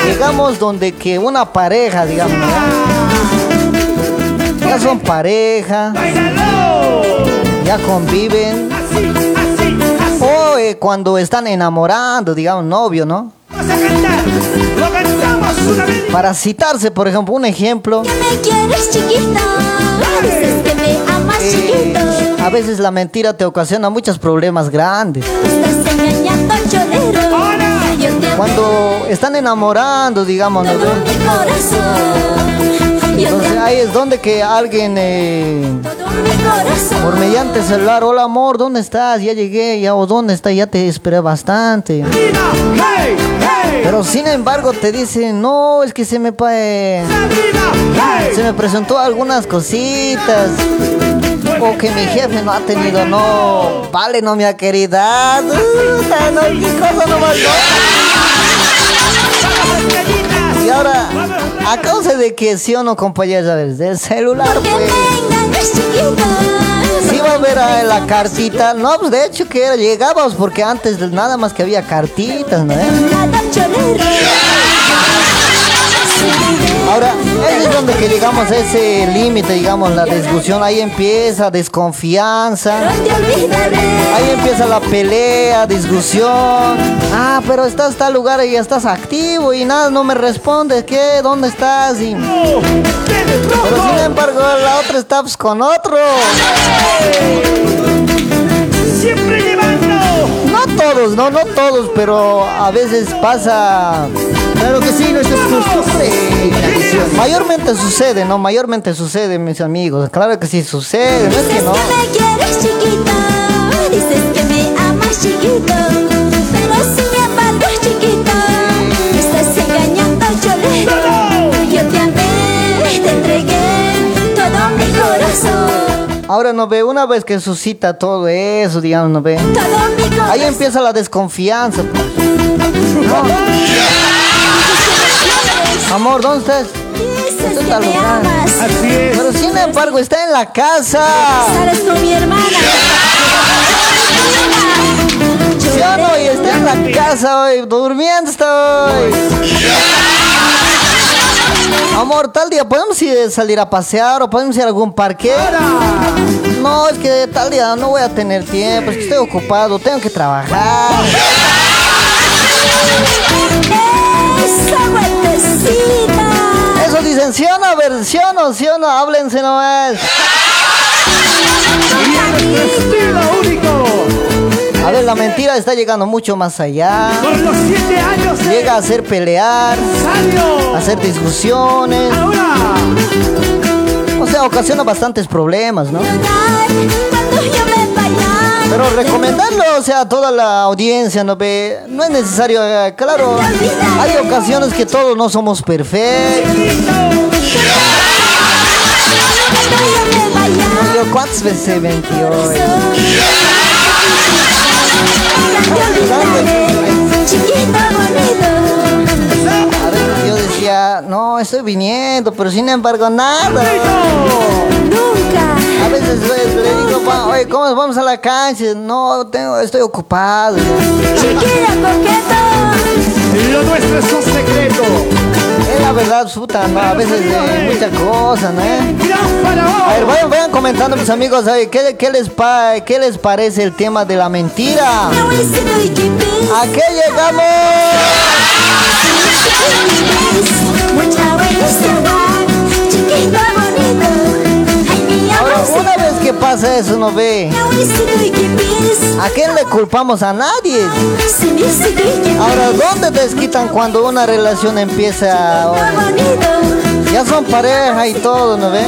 Llegamos donde que una pareja, digamos. Ya son pareja, ya conviven. O eh, cuando están enamorando, digamos, novio, ¿no? Para citarse, por ejemplo, un ejemplo. Eh, a veces la mentira te ocasiona muchos problemas grandes. Cuando están enamorando, digamos, ¿no? Entonces ahí es donde que alguien eh. Por mediante celular, hola amor, ¿dónde estás? Ya llegué, ya o dónde está, ya te esperé bastante. Pero sin embargo te dicen, no, es que se me eh, se me presentó algunas cositas. O que mi jefe no ha tenido, no. Vale, no, qué cosa no más loca. Y ahora, a causa de que sí o no, compañeros, a ver, del celular, pues. Sí va a ver a la cartita. No, pues de hecho que llegábamos porque antes nada más que había cartitas, ¿no? eh? Ahora, ahí es donde que llegamos a ese límite, digamos, la discusión. Ahí empieza desconfianza. No te olvidaré. Ahí empieza la pelea, discusión. Ah, pero estás tal lugar y estás activo y nada, no me respondes. ¿Qué? ¿Dónde estás? Y... Pero sin embargo, la otra está pues, con otro. Siempre llevando. No todos, no, no todos, pero a veces pasa. Claro que sí, no esto es costumbre. Mayormente sucede, ¿no? Mayormente sucede, mis amigos. Claro que sí sucede, no es que Dices no. que me quieres chiquita, dices que me amas chiquito, pero sin embargo chiquita, me estás engañando cholero. Yo te amé, te entregué todo mi corazón, Ahora no ve, una vez que suscita todo eso, digamos, no ve. todo mi corazón. Ahí empieza la desconfianza. pues. Amor, ¿dónde estás? Dices que me amas, Así es. Pero sin embargo, está en la casa. sales con mi hermana. ¿Sí o no? Y está en la casa hoy, durmiendo está hoy. Amor, tal día, ¿podemos ir, salir a pasear o podemos ir a algún parque? No, es que tal día no voy a tener tiempo, es que estoy ocupado, tengo que trabajar. Esa Eso dicen, ¿sí o no? A ver, ¿sí o no? ¿Sí o no? Háblense nomás. Estilo único. A ver, la mentira está llegando mucho más allá. Por los siete años de Llega a hacer pelear, a hacer discusiones. Ahora. O sea, ocasiona bastantes problemas, ¿no? Cuando yo me vaya. Pero recomendarlo, o sea, a toda la audiencia, ¿no ve? No es necesario, eh, claro, hay ocasiones que todos no somos perfectos. Yo ¿cuántas veces he mentido yo decía, no, estoy viniendo, pero sin embargo, nada. nunca. A veces le, le digo, "Va, oye, ¿cómo vamos a la cancha? No, tengo, estoy ocupado. Chiquilla coqueto, Lo nuestro es un secreto. Es la verdad, puta, ¿no? A veces eh, muchas cosas, ¿no? A ver, vayan, vayan comentando, mis amigos, ¿qué, qué les pa- ¿qué les parece el tema de la mentira? ¿A qué llegamos? Pasa eso, ¿no ve? ¿A quién le culpamos? A nadie. Ahora, ¿dónde desquitan cuando una relación empieza? Ya son pareja y todo, ¿no ve?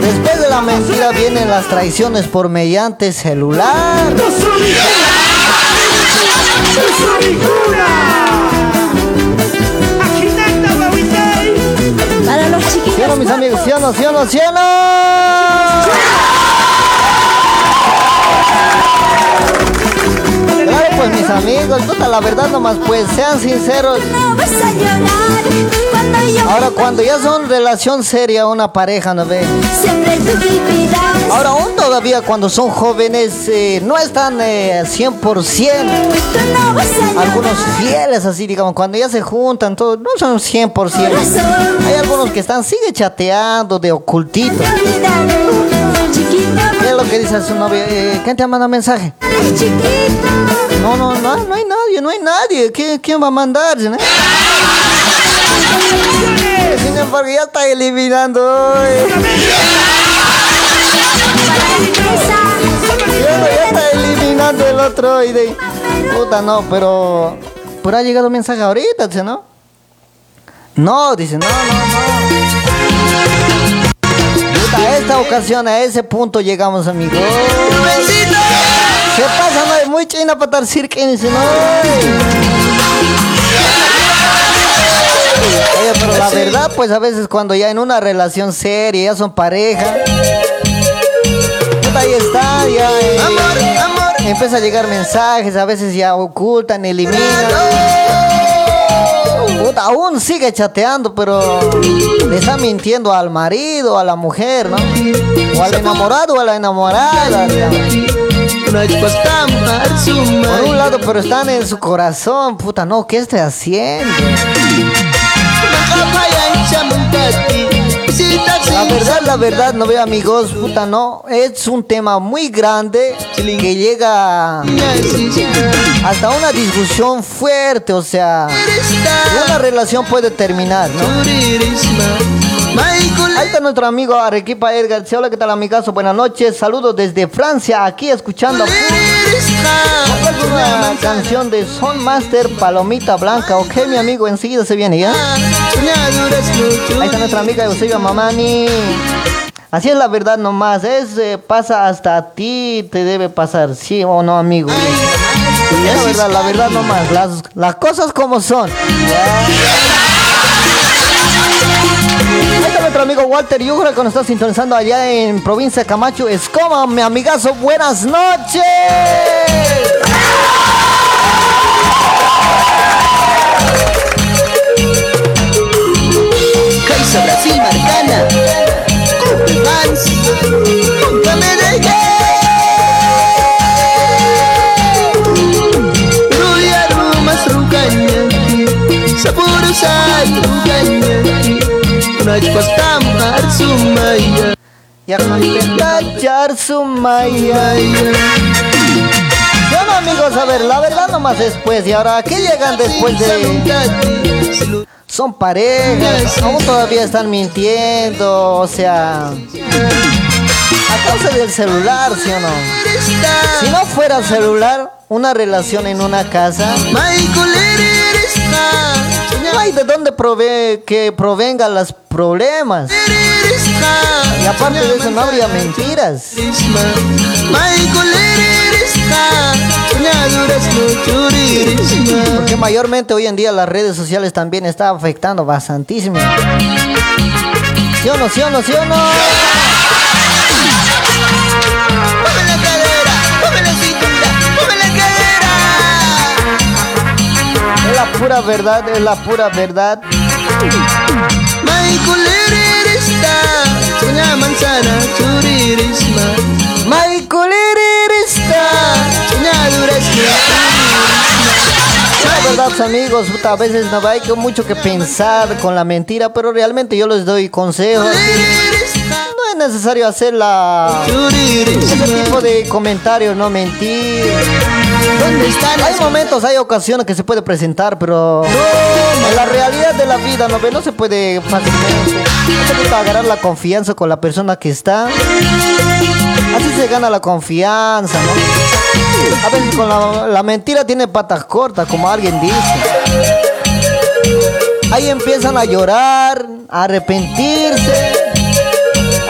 Después de la mentira vienen las traiciones por mediante celular. ¡No mis amigos? ¿Sí o no? Claro, pues mis amigos, puta, la verdad nomás, pues sean sinceros. Ahora, cuando ya son relación seria, una pareja, ¿no ve? siempre vivirás. Ahora, aún todavía cuando son jóvenes, eh, no están eh, 100%. Tú no vas a llorar. Algunos fieles, así, digamos, cuando ya se juntan, todos, no son 100%. Corazón, Hay algunos que están, sigue chateando de ocultito. ¿Qué es lo que dice su novia? Eh, ¿Quién te manda mensaje? ay, chiquito. No, no, no, no hay nadie, no hay nadie. ¿Quién, quién va a mandar? no? Sin embargo, ya está eliminando. Eliminando el otro y de... Puta, no, pero... Pero ha llegado mensaje ahorita, dice, ¿no? No, dice, no, no, no. Puta, esta ocasión, a ese punto llegamos, amigos. ¿Qué pasa? No hay muy china para estar cirque, dice, no. Oye, pero la verdad, pues a veces cuando ya en una relación seria, ya son pareja. Ahí está, ya. eh, Empieza a llegar mensajes, a veces ya ocultan, eliminan. Puta, aún sigue chateando, pero le está mintiendo al marido, a la mujer, ¿no? O al enamorado o a la enamorada. Por un lado, pero están en su corazón, puta, no, ¿qué estoy haciendo? La verdad, la verdad, no veo amigos, puta, no, es un tema muy grande que llega hasta una discusión fuerte, o sea, una relación puede terminar, ¿no? Ahí está nuestro amigo Arequipa Edgar. Hola, ¿qué tal, amigazo? Buenas noches. Saludos desde Francia, aquí escuchando una canción de Son Master Palomita Blanca. Ok, mi amigo, enseguida se viene, ¿ya? Ahí está nuestra amiga Eusebio Mamani. Así es la verdad nomás, es eh, pasa hasta a ti, te debe pasar, sí o no, amigo. Es la verdad, la verdad nomás, las, las cosas como son. Ahí está nuestro amigo Walter Yugra que nos está sintonizando allá en provincia de Camacho. Es como mi amigazo, buenas noches. Alianza Brasil Marcana. Copa Vans, Copa Medellín. Eh, eh. Rudy aroma são canhante, sabor sai do canhante. Nós gostamos dar sumaia. Ya kan belajar sumaya. Bueno amigos, a ver, la verdad nomás después. Y ahora, ¿qué llegan después de...? Son parejas, aún todavía están mintiendo, o sea... A causa del celular, ¿sí o no? Si no fuera celular, una relación en una casa, no hay de dónde prove que provengan los problemas. Y aparte de eso, no habría mentiras. Porque mayormente hoy en día las redes sociales también están afectando bastantísimo. ¿Sí o no? ¿Sí o no? ¿Sí o no? Es la pura verdad, es la pura verdad. Michael La verdad, amigos, a veces no hay mucho que pensar con la mentira, pero realmente yo les doy consejos. No es necesario hacer la ese tipo de comentarios, no mentir. Hay momentos, hay ocasiones que se puede presentar, pero en la realidad de la vida no, no se puede fácilmente. No se puede agarrar la confianza con la persona que está. Así se gana la confianza, ¿no? A veces con la, mentira tiene patas cortas, como alguien dice. Ahí empiezan a llorar, a arrepentirse.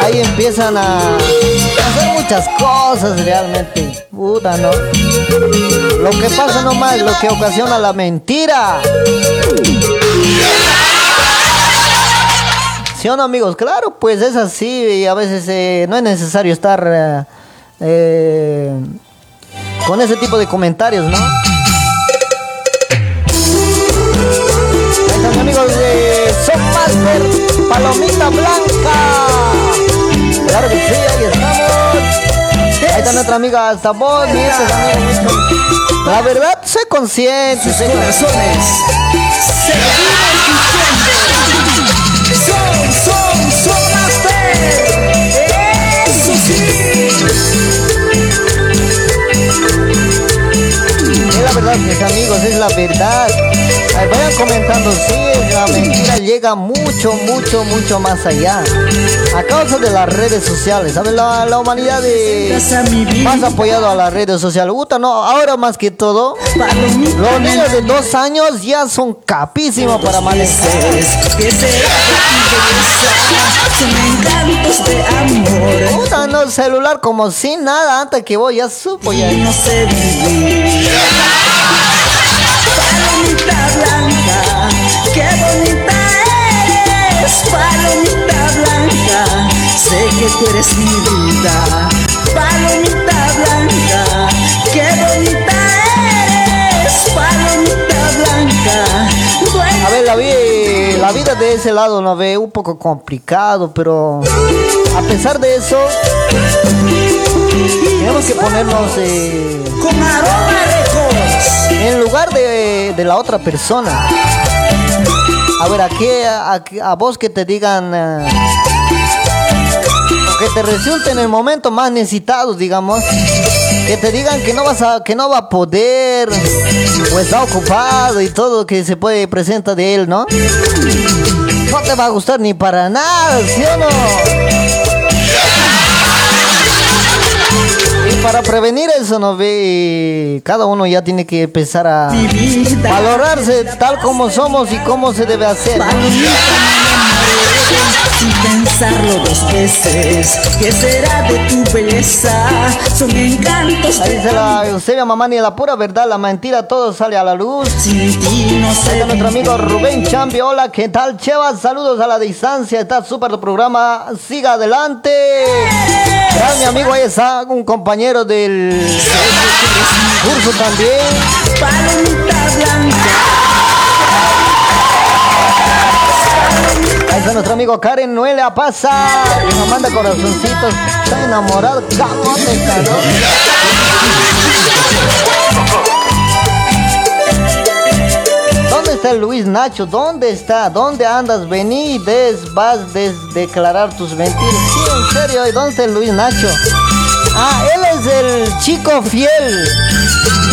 Ahí empiezan a hacer muchas cosas realmente. Puta, ¿no? Lo que pasa nomás, lo que ocasiona la mentira. ¿Sí o no, amigos? Claro, pues es así y a veces eh, no es necesario estar eh, eh, con ese tipo de comentarios, ¿no? Amigos de Son Master, Palomita Blanca. Claro que sí, ahí estamos. Ahí está nuestra amiga Sabón, y es amigo mío. La verdad, soy consciente. soy corazones se Es la verdad, mis amigos, es la verdad. Ay, vayan comentando, sí, la mentira llega mucho, mucho, mucho más allá. A causa de las redes sociales, ¿sabes? La, la humanidad es más apoyado a las redes sociales. Puta, no, ahora más que todo, los niños de dos años ya son capísimos para manejar. De amor el celular como sin nada antes que voy, ya supo ya. no sé vivir. Palomita blanca, qué bonita eres, palomita blanca, sé que tú eres mi vida. Palomita la vida de ese lado la ve un poco complicado, pero a pesar de eso, tenemos que ponernos eh, en lugar de, de la otra persona. A ver, aquí, a, a vos que te digan, eh, que te resulte en el momento más necesitado, digamos, que te digan que no vas a, que no va a poder, o está ocupado y todo lo que se puede presenta de él, ¿no? No te va a gustar ni para nada, ¿sí o no? Y para prevenir eso, ¿no ve? Cada uno ya tiene que empezar a valorarse tal como somos y cómo se debe hacer. Sin pensarlo dos veces, ¿qué será de tu belleza? Son encantos Ahí dice la Eusebia Mamani, la pura verdad, la mentira, todo sale a la luz. sin ti, no sé. nuestro amigo Rubén Chambi, hola, ¿qué tal, Cheva? Saludos a la distancia, está súper tu programa, siga adelante. Gran mi amigo, ahí está un compañero del curso también. Palomita blanca, Nuestro amigo Karen Noelia Pasa, que nos manda corazoncitos, está enamorado. ¿Dónde está Luis Nacho? ¿Dónde está? ¿Dónde andas? Vení, des, vas a declarar tus mentiras. Sí, en serio, ¿y dónde está Luis Nacho? Ah, él es el chico fiel.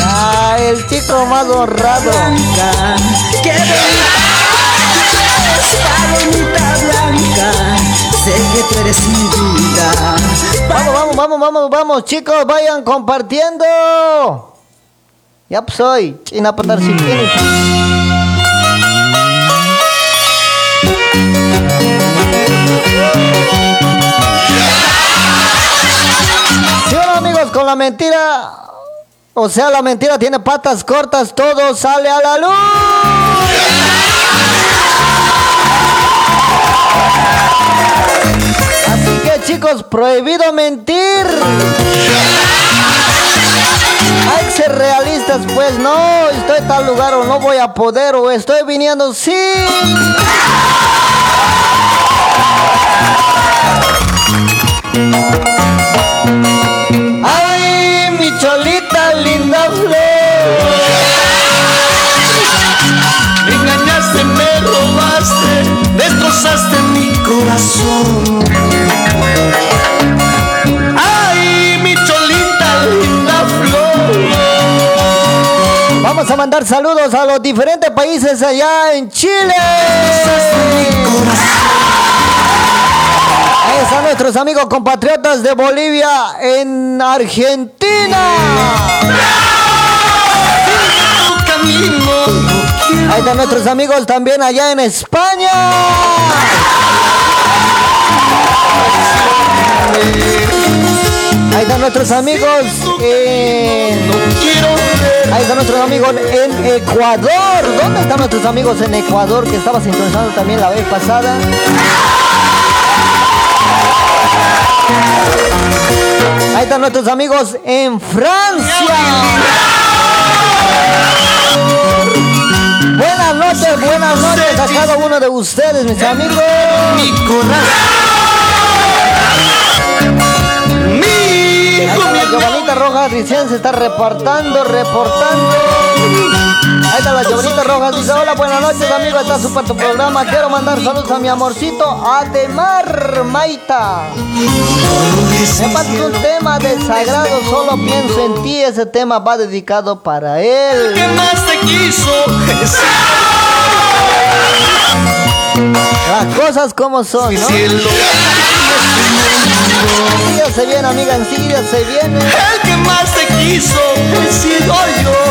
Ah, el chico más honrado. Vamos, vamos, vamos, vamos, vamos, chicos, vayan compartiendo. Ya pues soy, China Patar Silvini. Sí, hola, amigos, con la mentira. O sea, la mentira tiene patas cortas, todo sale a la luz. Así que chicos, prohibido mentir. Hay que ser realistas, pues no, estoy en tal lugar o no voy a poder o estoy viniendo, sí. Corazón. Ay, mi cholita linda flor. Vamos a mandar saludos a los diferentes países allá en Chile. Ahí están nuestros amigos compatriotas de Bolivia en Argentina. Ahí están nuestros amigos también allá en España. Ahí están nuestros amigos en... Ahí están nuestros amigos en Ecuador. ¿Dónde están nuestros amigos en Ecuador que estaba sintonizando también la vez pasada? Ahí están nuestros amigos en Francia. Buenas noches, buenas noches a cada uno de ustedes, mis amigos. Mi corazón. La Giovanita Rojas recién se está reportando, reportando. Ahí está la Giovanita Rojas, dice, hola, buenas noches amigo, está súper tu programa. Quiero mandar saludos a mi amorcito Ademar Maita. Me falta un tema de sagrado, solo pienso en ti. Ese tema va dedicado para él. que más te quiso. Las cosas como son, ¿no? Ya se viene, amiga, enseguida sí, se viene. El que más te quiso he sido yo.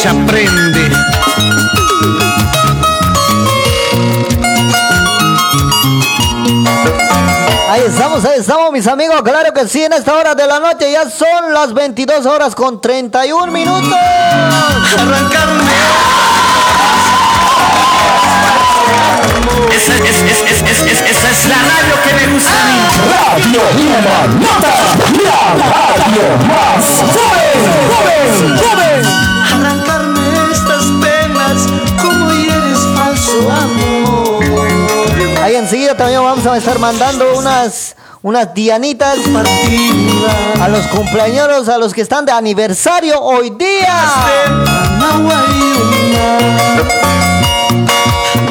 se aprende. Ahí estamos, ahí estamos, mis amigos. Claro que sí, en esta hora de la noche ya son las 22 horas con 31 minutos. Arrancarme. Esa, es, es, es, es, es- esa es la radio que me gusta a mí. Radio Humanata, la radio más joven, joven, joven. También vamos a estar mandando unas, unas dianitas a los cumpleaños, a los que están de aniversario hoy día.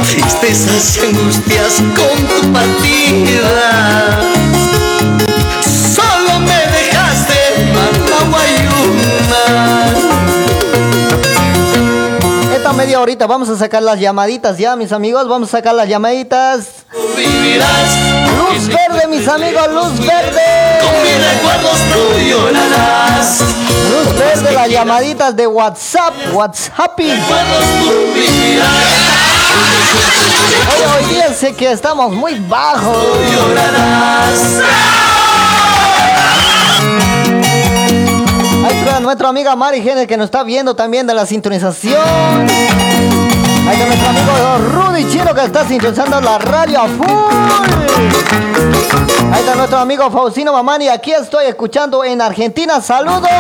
Tristezas angustias con tu partida. Media horita vamos a sacar las llamaditas ya, mis amigos. Vamos a sacar las llamaditas. Luz verde, mis amigos, luz verde. con mis recuerdos, tú llorarás. Luz verde, las llamaditas de WhatsApp, WhatsApp. Oye, hoy día sé que estamos muy bajos. llorarás. Nuestra amiga Mari Genes que nos está viendo también de la sintonización. Ahí está nuestro amigo Rudy Chino que está sintonizando la radio a full. Ahí está nuestro amigo Faustino Mamani. Aquí estoy escuchando en Argentina. ¡Saludos!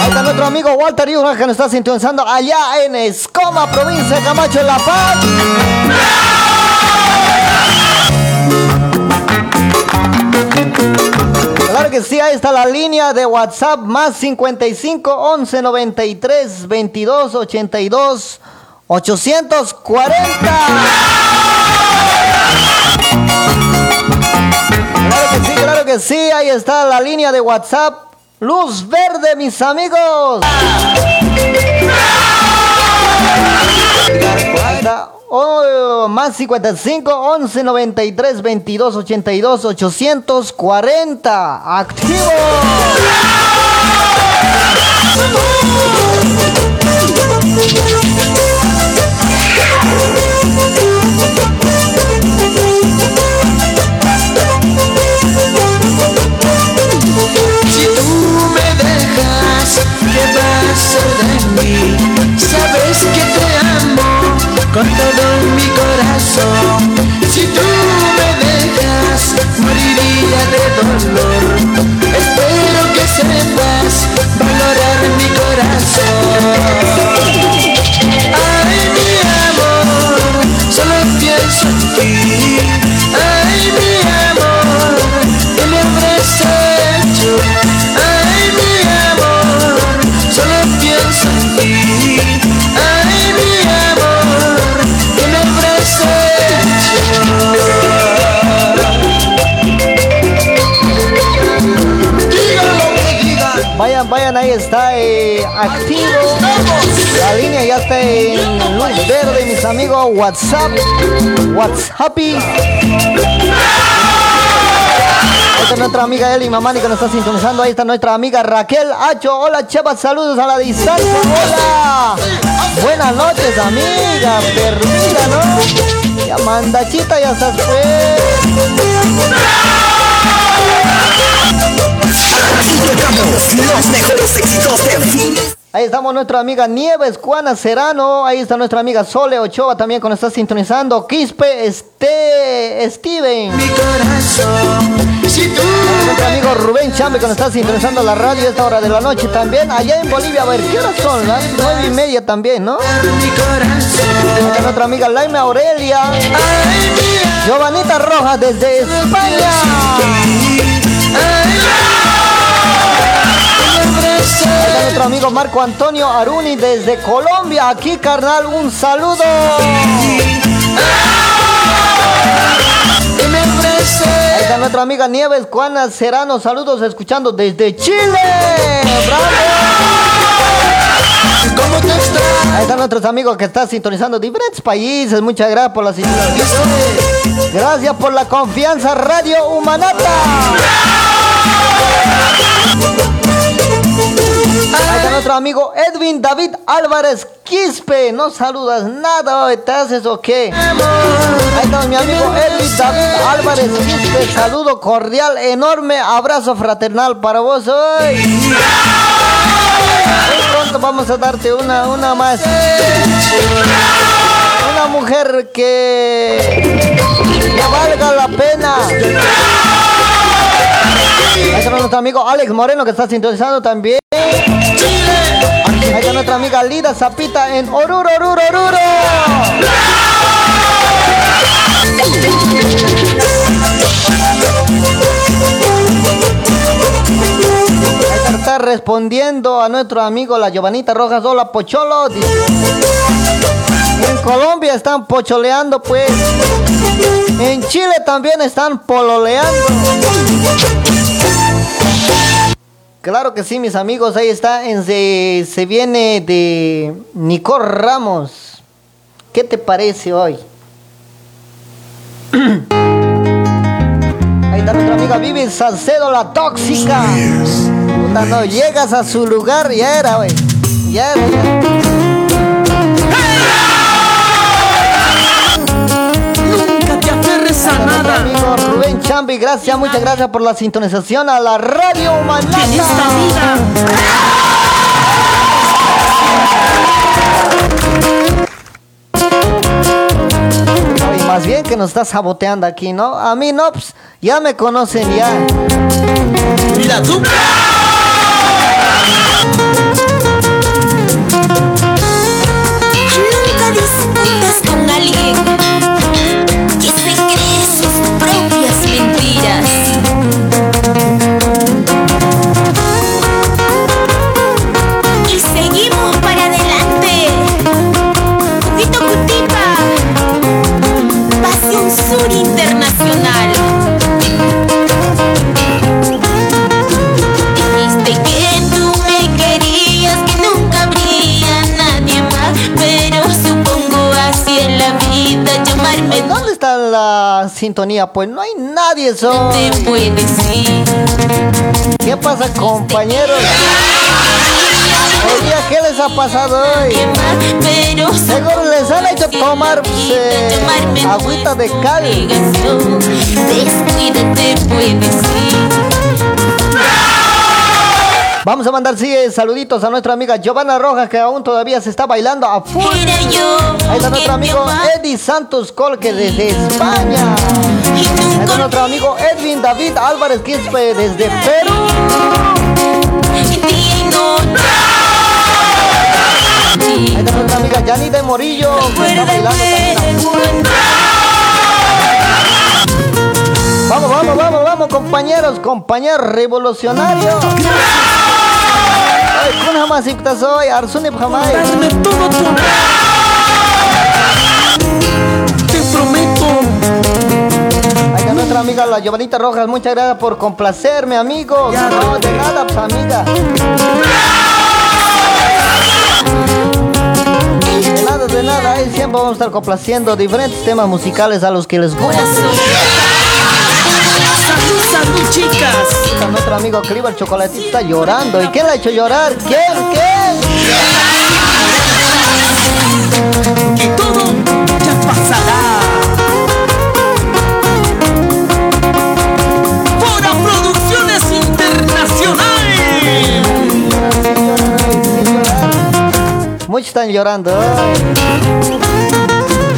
Ahí está nuestro amigo Walter Yura que nos está sintonizando allá en Escoma, provincia de Camacho, en La Paz. Claro que sí, ahí está la línea de WhatsApp más 55 11 93 22 82 840. Claro que sí, claro que sí, ahí está la línea de WhatsApp. Luz verde, mis amigos. Ahí está. Oh, más 55 11 93 22 82 840. Activo. Si tú me dejas, ¿qué va a ser de mí? Sabes que te con todo mi corazón. Si tú me dejas, moriría de dolor. Espero que sepas valorar mi corazón. Ay, mi amor, solo pienso en ti. Ahí está eh, activo. La línea ya está en luz verde, mis amigos. WhatsApp. WhatsApp. Ahí está nuestra amiga Eli Mamani que nos está sintonizando. Ahí está nuestra amiga Raquel Hacho. Hola, Cheva, saludos a la distancia. Hola. Buenas noches, amiga. Perdida, ¿no? Ya mandachita, ya estás pues. Los mejores éxitos de fin Ahí estamos nuestra amiga Nieves Juana Serano. Ahí está nuestra amiga Sole Ochoa también que nos está sintonizando. Quispe este Steven. Mi corazón, si tú Nuestro amigo Rubén Chambe que nos está sintonizando la radio a esta hora de la noche también. Allá en Bolivia, a ver, ¿qué horas son? Las nueve y media también, ¿no? mi corazón, Ahí está nuestra amiga Laime Aurelia. ay, Giovanita Rojas desde España. Ahí está nuestro amigo Marco Antonio Aruni desde Colombia. Aquí, carnal, un saludo. Ahí está nuestra amiga Nieves Juana Serano. Saludos, escuchando desde Chile. Ahí están nuestros amigos que están sintonizando diferentes países. Muchas gracias por la sintonización. Gracias por la confianza, Radio Humanata. Nuestro amigo Edwin David Álvarez Quispe. No saludas nada, ¿te haces o qué? Ahí está mi amigo Edwin David Álvarez Quispe. Saludo cordial, enorme abrazo fraternal para vos hoy. Muy pronto vamos a darte una, una más. Una mujer que, que valga la pena. Ahí está nuestro amigo Alex Moreno que está sintonizando también. Ahí está nuestra amiga Lida Zapita en Oruro, Oruro, Oruro. Está, respondiendo a nuestro amigo la Giovanita Rojas. Hola, Pocholo. En Colombia están pocholeando, pues. En Chile también están pololeando. Claro que sí, mis amigos. Ahí está. En, se, se viene de Nicole Ramos. ¿Qué te parece hoy? [clears throat] Ahí está nuestra amiga Vivi Salcedo, la tóxica. Puta, no llegas a su lugar, ya era, güey. Ya era, ya. Nunca nada. amigo Rubén Chambi, gracias, muchas gracias por la sintonización a la radio En esta vida Ay, más bien que nos está saboteando aquí, ¿no? A mí no, pues, ya me conocen ya. Mira tú. Sintonía? Pues no hay nadie, ir. ¿Qué pasa, compañeros? Hoy día, ¿qué les ha pasado hoy? Seguro les han hecho tomar eh, agüita de cal. Descuídate, puedes ir. Vamos a mandar sí, eh, saluditos a nuestra amiga Giovanna Rojas que aún todavía se está bailando a full. Ahí está nuestro amigo Eddie Santos Colque desde España. Ahí está nuestro amigo Edwin David Álvarez Quispe desde Perú. Ahí está nuestra amiga Yani de Morillo que está bailando también compañeros, compañeros revolucionarios. Ay, kuna más soy, Arsuni Phamay. Darme todo tu amor. Te prometo. Está nuestra amiga la Giovanita Rojas, muchas gracias por complacerme, amigos. No, de nada, pues, amiga. De nada, de nada, ahí siempre vamos a estar complaciendo diferentes temas musicales a los que les gusta. Chicas. Está nuestro amigo Cliva el chocolatito está llorando. ¿Y quién le ha hecho llorar? ¿Quién? ¿Quién? Que todo ya pasará. Fora Producciones Internacional. Muchos están llorando.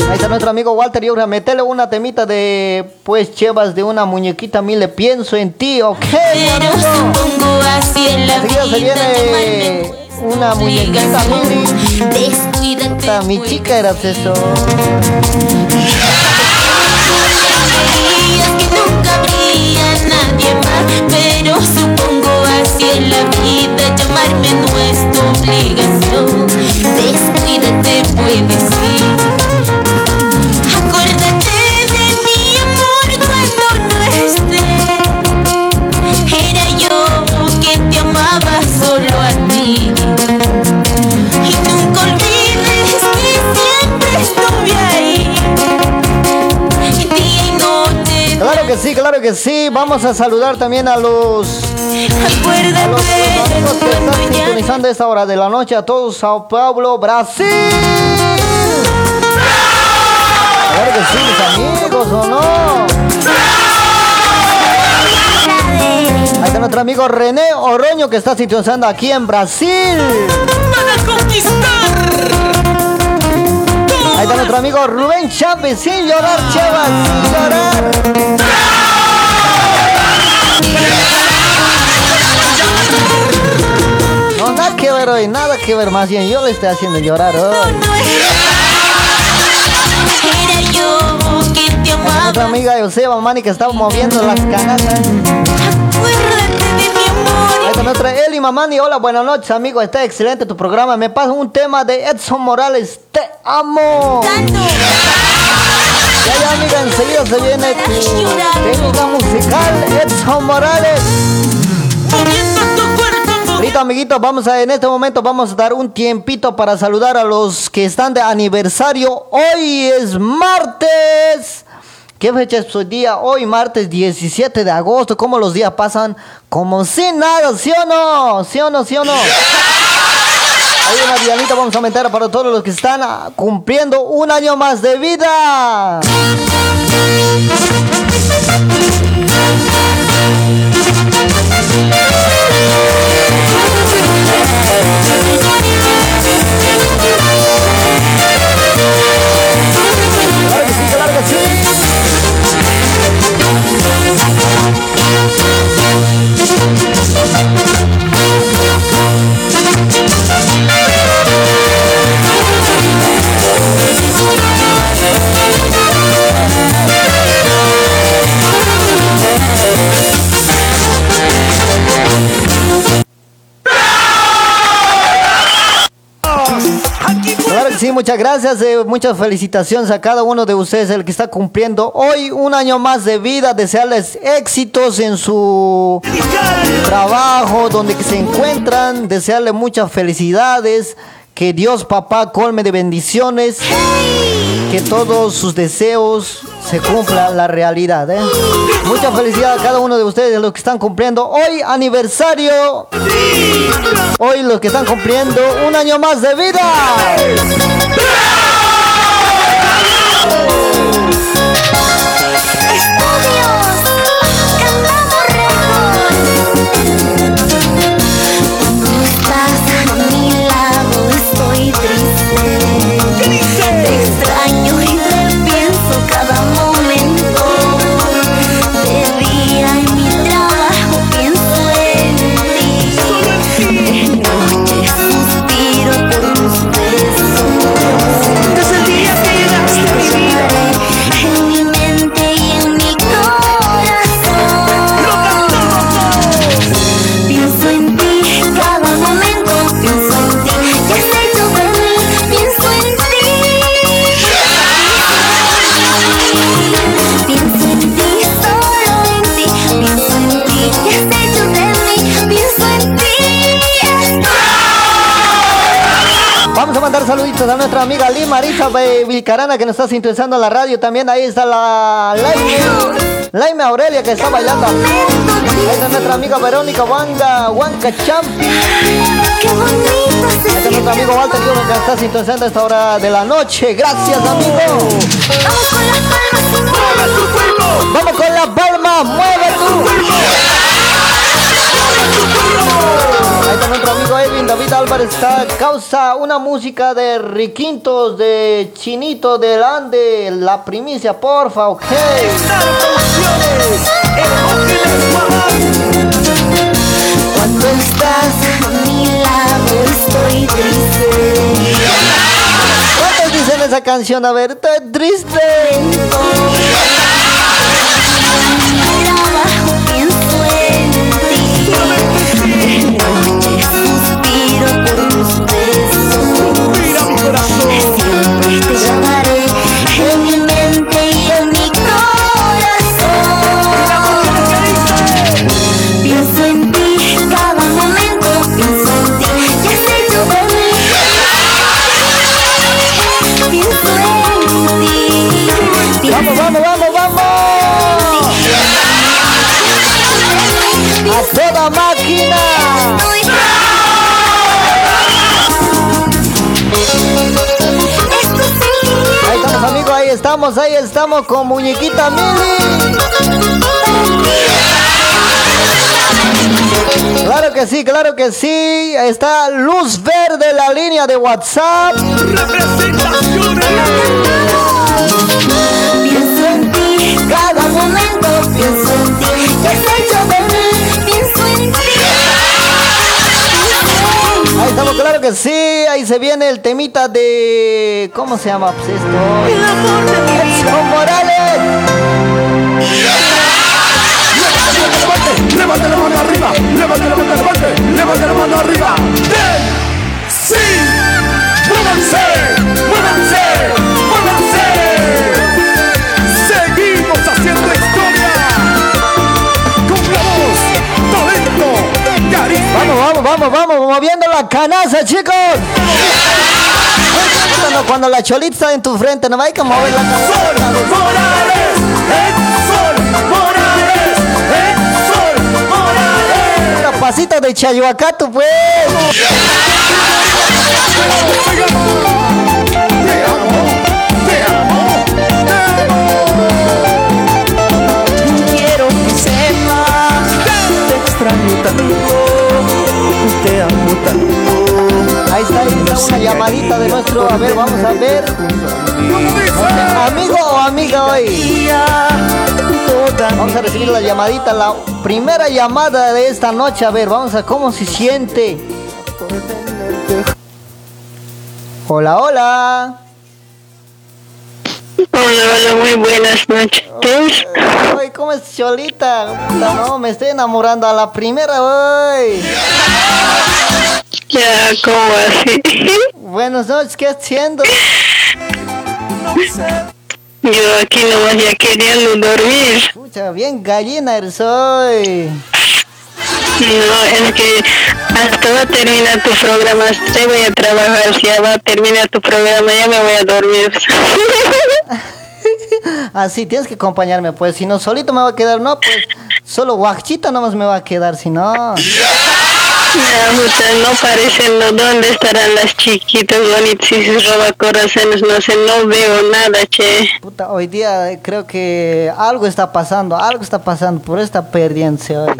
Ahí está nuestro amigo Walter Yura. Metele una temita de, pues, chevas de una muñequita. A mí le pienso en ti, ¿ok? mi Pero amigo? supongo así en la Enseguida se viene una muñequita, Mili. Mi chica eras eso. Pero supongo así en la vida llamarme no es tu obligación. Descuídate, puedes ir. Sí, claro que sí. Vamos a saludar también a los A los amigos que están sintonizando a esta hora de la noche, a todos Sao Paulo, Brasil. Claro que sí, mis amigos, ¿o no? Ahí está nuestro amigo René Oroño que está sintonizando aquí en Brasil. Ahí está nuestro amigo Rubén Chávez, sin llorar, Cheva, sin llorar. No, nada que ver hoy, nada que ver, más bien yo le estoy haciendo llorar hoy. Amaba. Nuestra amiga Joseba Mani que está moviendo las canastas. Ahí nuestra Eli Mamani. Hola, buenas noches, amigo. Está excelente tu programa. Me pasa un tema de Edson Morales. Te amo. Tanto. Ya, ya, amiga, enseguida se viene tu técnica musical. Edson Morales. Ahorita, amiguitos, vamos a, en este momento vamos a dar un tiempito para saludar a los que están de aniversario. Hoy es martes. ¿Qué fecha es hoy día? Hoy martes 17 de agosto. ¿Cómo los días pasan? Como si nada, ¿sí o no? ¿Sí o no? ¿Sí o no? Vamos aumentar para todos los que están ah, cumpliendo un año más de vida. Muchas gracias, eh, muchas felicitaciones a cada uno de ustedes, el que está cumpliendo hoy un año más de vida, desearles éxitos en su trabajo, donde se encuentran, desearles muchas felicidades, que Dios papá colme de bendiciones, que todos sus deseos se cumplan la realidad. ¿eh? Mucha felicidad a cada uno de ustedes, los que están cumpliendo hoy aniversario, hoy los que están cumpliendo un año más de vida. Mandar saluditos a nuestra amiga Lee Marisa Vilcarana que nos está sintonizando en la radio. También ahí está la Laime, Laime Aurelia que está bailando. Ahí está nuestra amiga Verónica Wanga. Qué bonito Ahí está nuestro amigo Walter que está sintonizando a esta hora de la noche. Gracias, amigo. Vamos con las palmas y mueve tu cuerpo la palma, mueve tú. Ahí está nuestro amigo Edwin David Álvarez, está causa una música de Riquintos, de Chinito del Ande, la primicia, porfa, ok. Cuando estás a mi lado estoy triste ¿Cuántos dicen esa canción? A ver, estoy triste. Estamos, ahí estamos con muñequita Mili. Claro que sí, claro que sí. Está luz verde la línea de WhatsApp. Pienso en ti, cada momento pienso en ti. ¿Qué has hecho de mí? Pienso en ti. Ahí estamos, claro que sí. Ahí se viene el temita de. ¿Cómo se llama pues esto? El amor de mi vida. Edson Morales. Levante la mano arriba, levante la mano, levante, levante la mano arriba. ¡Sí! ¡Muévanse! ¡Muévanse! Vamos, vamos, vamos, vamos, moviendo la canaza, chicos. Cuando, cuando la cholita está en tu frente, no hay que mover la Sol canaza. Morales, Sol Morales, Sol Morales. Una pasita de chayoacato, pues. Quiero que sepas, te extraño tanto, Ahí está, ahí está una llamadita de nuestro. A ver, vamos a ver. Amigo o amiga hoy. Vamos a recibir la llamadita, la primera llamada de esta noche. A ver, vamos a cómo se siente. Hola, hola. Hola, hola, muy buenas noches. Ay, ¿cómo es Cholita? No, me estoy enamorando a la primera hoy. Ya, ¿cómo así? Buenas noches, ¿qué haciendo? Yo aquí nomás ya queriendo dormir. Pucha, bien gallina eres hoy. No, es que hasta va a terminar tu programa, ya voy a trabajar, ya va a terminar tu programa, ya me voy a dormir. [laughs] Así, tienes que acompañarme, pues. Si no, solito me va a quedar, no, pues. Solo guachita nomás me va a quedar, si no. Puta, no parecen, no, ¿dónde estarán las chiquitas bonitas y sus robacorazones? No sé, no veo nada, che. Puta, hoy día creo que algo está pasando, algo está pasando, por eso está perdiéndose hoy.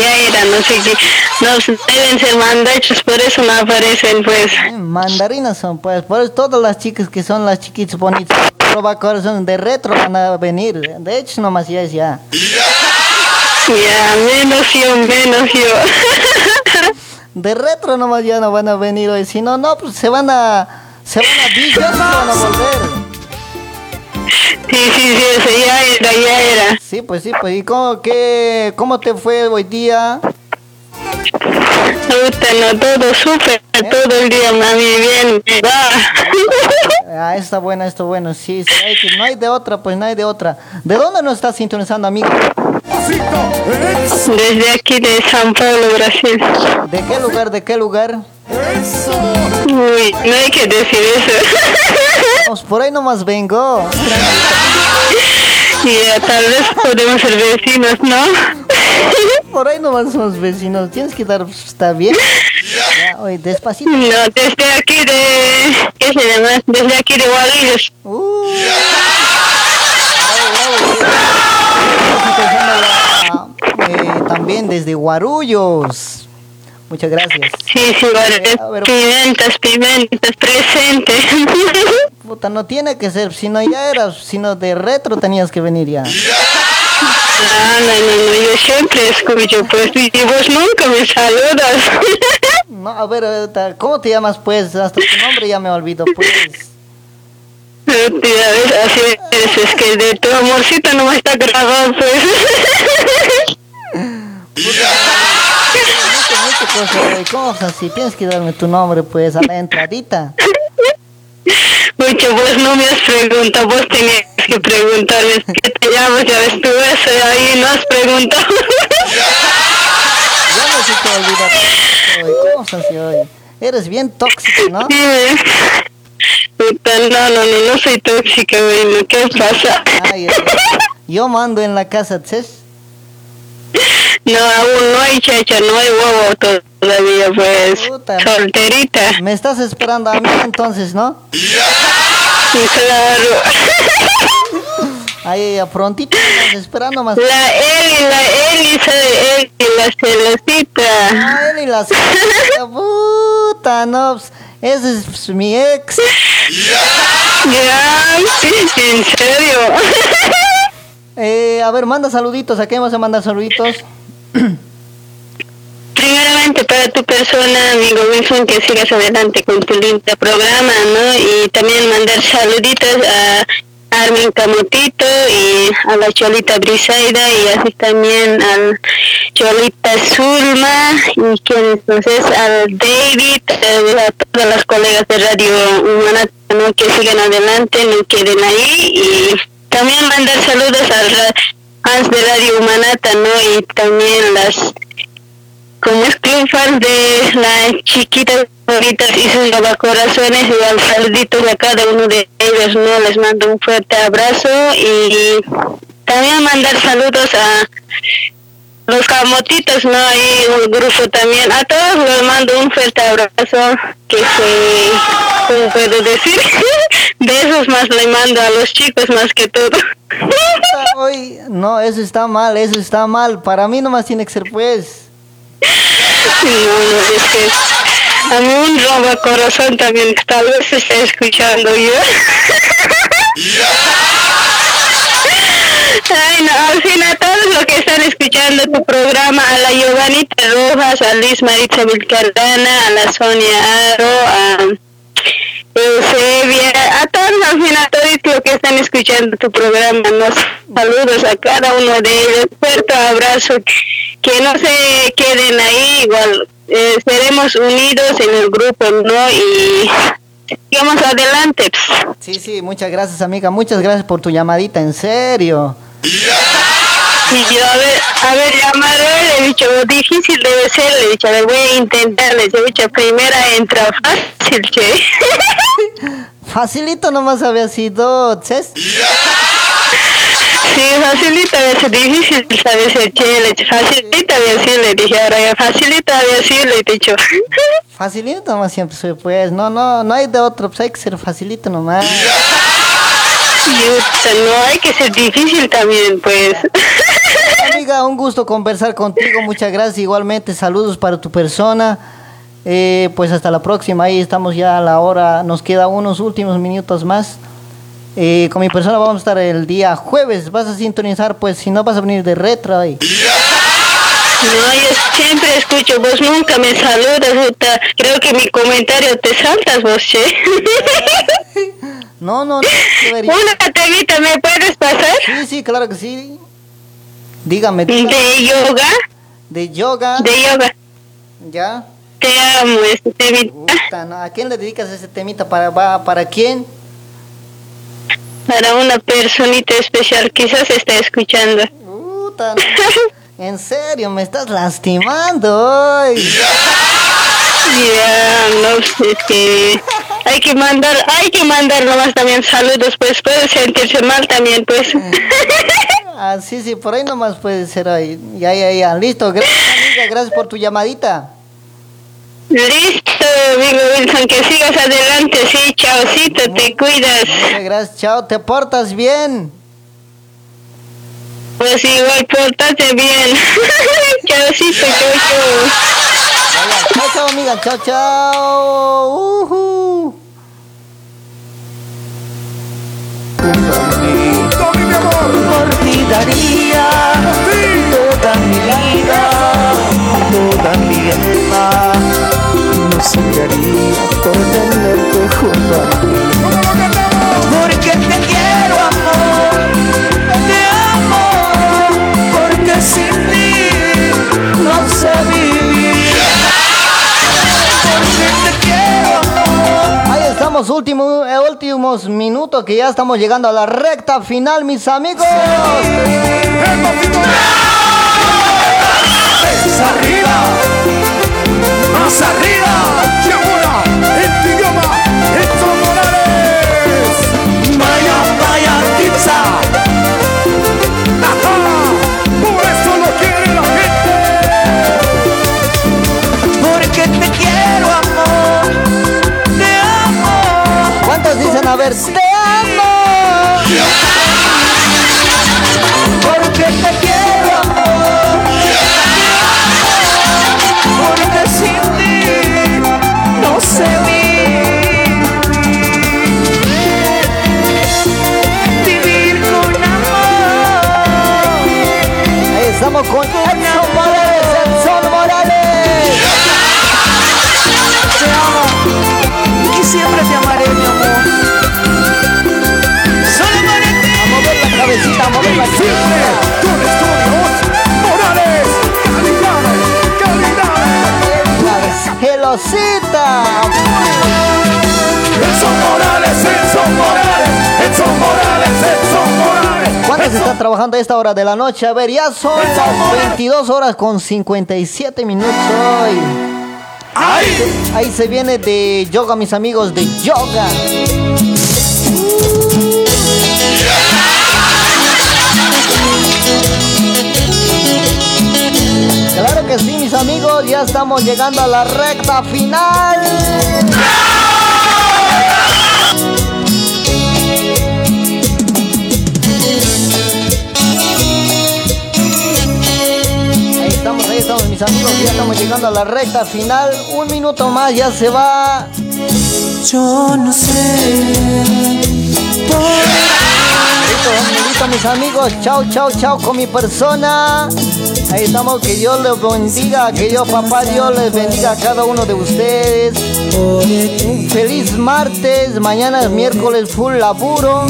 Ya era, no sé qué. No, deben ser mandachos, por eso no aparecen, pues. Eh, Mandarinas son, pues. Por eso todas las chicas que son las chiquitas bonitas, roba corazón de retro van a venir. De hecho, nomás ya es ya. Ya, menos yo, menos yo. De retro nomás ya no van a venir hoy. Si no, no, pues se van a. Se van a [laughs] se van a volver. Sí, sí, sí, eso ya era, ya era. Sí, pues sí, pues. ¿Y cómo, qué, cómo te fue hoy día? No, todo súper, todo el día, mami, bien, va. Ah, está buena, está bueno. Sí, sí, hay que- no hay de otra, pues no hay de otra. ¿De dónde nos estás sintonizando, amigo? Desde aquí de San Paulo, Brasil. ¿De qué lugar, de qué lugar? Uy, no hay que decir eso. [laughs] Pues por ahí nomás vengo. [laughs] Ya, tal vez podemos ser vecinos, ¿no? [laughs] Por ahí nomás somos vecinos. Tienes que dar, pues, está bien. Ya, oye, despacito. No, desde aquí de... ¿Qué se llama? Desde aquí de Guarulhos. Uh. Eh, también desde Guarullos. Muchas gracias. Sí, sí. Guarulhos. Pimentas, pimentas, presente. [laughs] Puta, no tiene que ser, si no ya eras, sino de retro tenías que venir ya. Ah, no, no, no, yo siempre escucho, pues, y vos nunca me saludas. [laughs] No, a ver, ¿cómo te llamas pues? Hasta tu nombre ya me olvido, pues. Pero, tía, ves, así es, es que de tu amorcito no me está grabado, pues. [laughs] Mucho cosa. ¿Cómo es así? Tienes que darme tu nombre, pues, a la entradita. Mucho, vos no me has preguntado, vos tenías que preguntarme qué te llamas, ya ves tú eso, ahí no has preguntado. Ya no se te olvida. güey. ¿Cómo es así hoy? Eres bien tóxico, ¿no? Puta, no, no, no, no soy tóxica, ¿qué pasa? Ay. Yo mando en la casa, ¿sí? No, aún no hay chacha, no hay huevo todavía, pues. Puta. Solterita. Me estás esperando a mí entonces, ¿no? Claro. Ahí a prontito me estás esperando más. La Eli, la Eli, sabe Eli, la celosita. Ah, y la señorita, [laughs] puta, no, pues, ese es pues, mi ex. Ya, sí, en serio. [laughs] Eh, a ver, manda saluditos, ¿a qué vamos a mandar saluditos? [clears throat] Primeramente para tu persona, amigo Wilson, que sigas adelante con tu lindo programa, ¿no? Y también mandar saluditos a Armin Camotito y a la Cholita Brisaida y así también al Cholita Zulma y quien entonces al David, eh, a todas las colegas de Radio Humana, ¿no? Que sigan adelante, no queden ahí y también mandar saludos al fans de Radio Humanata, ¿no? Y también las como es club fan de la chiquita ahorita y sus corazones y al saluditos a cada uno de ellos no les mando un fuerte abrazo y también mandar saludos a los camotitos no hay un grupo también a todos les mando un fuerte abrazo que se cómo puedo decir [laughs] besos más le mando a los chicos más que todo Hoy, no, eso está mal, eso está mal. Para mí nomás tiene que ser pues. No, no, es que a mí un roba corazón también tal vez está escuchando yo. [laughs] Ay, no, al fin a todos los que están escuchando tu programa, a la Giovanita Rojas, a Liz Maritza Vilcardana, a la Sonia Aro, a Eusebia, a todos, al fin a todos los que están escuchando tu programa, nos saludos a cada uno de ellos, fuerte abrazo, que no se queden ahí, igual eh, seremos unidos en el grupo, ¿no? Y sigamos adelante. Sí, sí, muchas gracias, amiga. Muchas gracias por tu llamadita, en serio. Y yo, a ver, a ver, llamar le he dicho, difícil debe ser, le he dicho, a ver, voy a intentar, le he dicho, primera entra fácil, [laughs] che. Facilito nomás había sido, ¿sabes? Sí, facilita había sido difícil, sabes, ser che, le he dicho, facilita había sido, le dije, ahora ya facilita había sido, le he dicho. Facilito nomás siempre soy, pues. No, no, no hay de otro, pues hay que ser facilito nomás. No hay que ser difícil también, pues. Amiga, un gusto conversar contigo. Muchas gracias. Igualmente, saludos para tu persona. Eh, pues hasta la próxima. Ahí estamos ya a la hora. Nos queda unos últimos minutos más. Eh, con mi persona vamos a estar el día jueves. Vas a sintonizar, pues si no vas a venir de retro ahí. No, yo siempre escucho, vos nunca me saludas, Yuta. Creo que mi comentario te saltas vos, che. No, no, no. Una temita, ¿me puedes pasar? Sí, sí, claro que sí. Dígame. De yoga, De yoga. de yoga. Ya. Te amo, este temita. Puta, ¿no? ¿A quién le dedicas ese temita? ¿Para, para quién? Para una personita especial, quizás está escuchando. Puta, no. [laughs] En serio, me estás lastimando hoy. Ya, no sé, que hay que mandar, hay que mandar nomás también saludos, pues puede sentirse mal también, pues. Ah, sí, sí, por ahí nomás puede ser ahí. Ya, ya, ya. Listo. Gracias, amiga. Gracias por tu llamadita. Listo, amigo Wilson, que sigas adelante, sí, chaucito, te cuidas. Muchas gracias. Chao. ¿Te portas bien? Pues igual, portate bien. chaucito, chau, chau. Chao, chao, amiga. Chao, chao. Ujú. Por ti daría toda mi vida, toda mi alma. No cambiaría minutos que ya estamos llegando a la recta final, mis amigos. ¡Más arriba! ¡Más arriba! A ver, te amo. Porque te quiero. Porque sin ti no sé vivir con amor. Ahí estamos con se está trabajando a esta hora de la noche? A ver, ya son las 22 horas con 57 minutos hoy. ¡Ay! Ahí se viene de yoga, mis amigos, de yoga. Claro que sí, mis amigos, ya estamos llegando a la recta final. Ahí estamos, mis amigos, ya estamos llegando a la recta final. Un minuto más, ya se va. Yo no sé Listo, listo, mis amigos. Chao, chao, chao con mi persona. Ahí estamos, que Dios les bendiga, que Dios, papá Dios les bendiga a cada uno de ustedes. Un feliz martes, mañana es miércoles full laburo.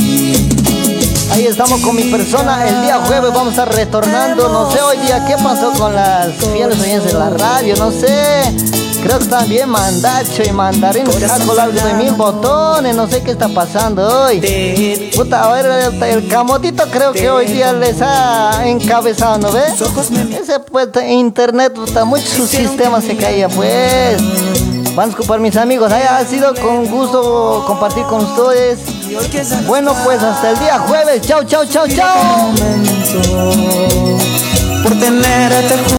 Ahí estamos con mi persona. El día jueves vamos a estar retornando. No sé hoy día qué pasó con las fieles oyentes de la radio. No sé. Creo que están bien mandacho y mandarín. Caco largo de mil botones. No sé qué está pasando hoy. Puta, a ver, el, el camotito creo que hoy día les ha encabezado, ¿no ves? Ese pues internet, puta, muchos sistemas se caía, pues. Van a disculpar mis amigos, haya ha sido con gusto compartir con ustedes. Bueno, pues hasta el día jueves. Chao, chao, chao, chao.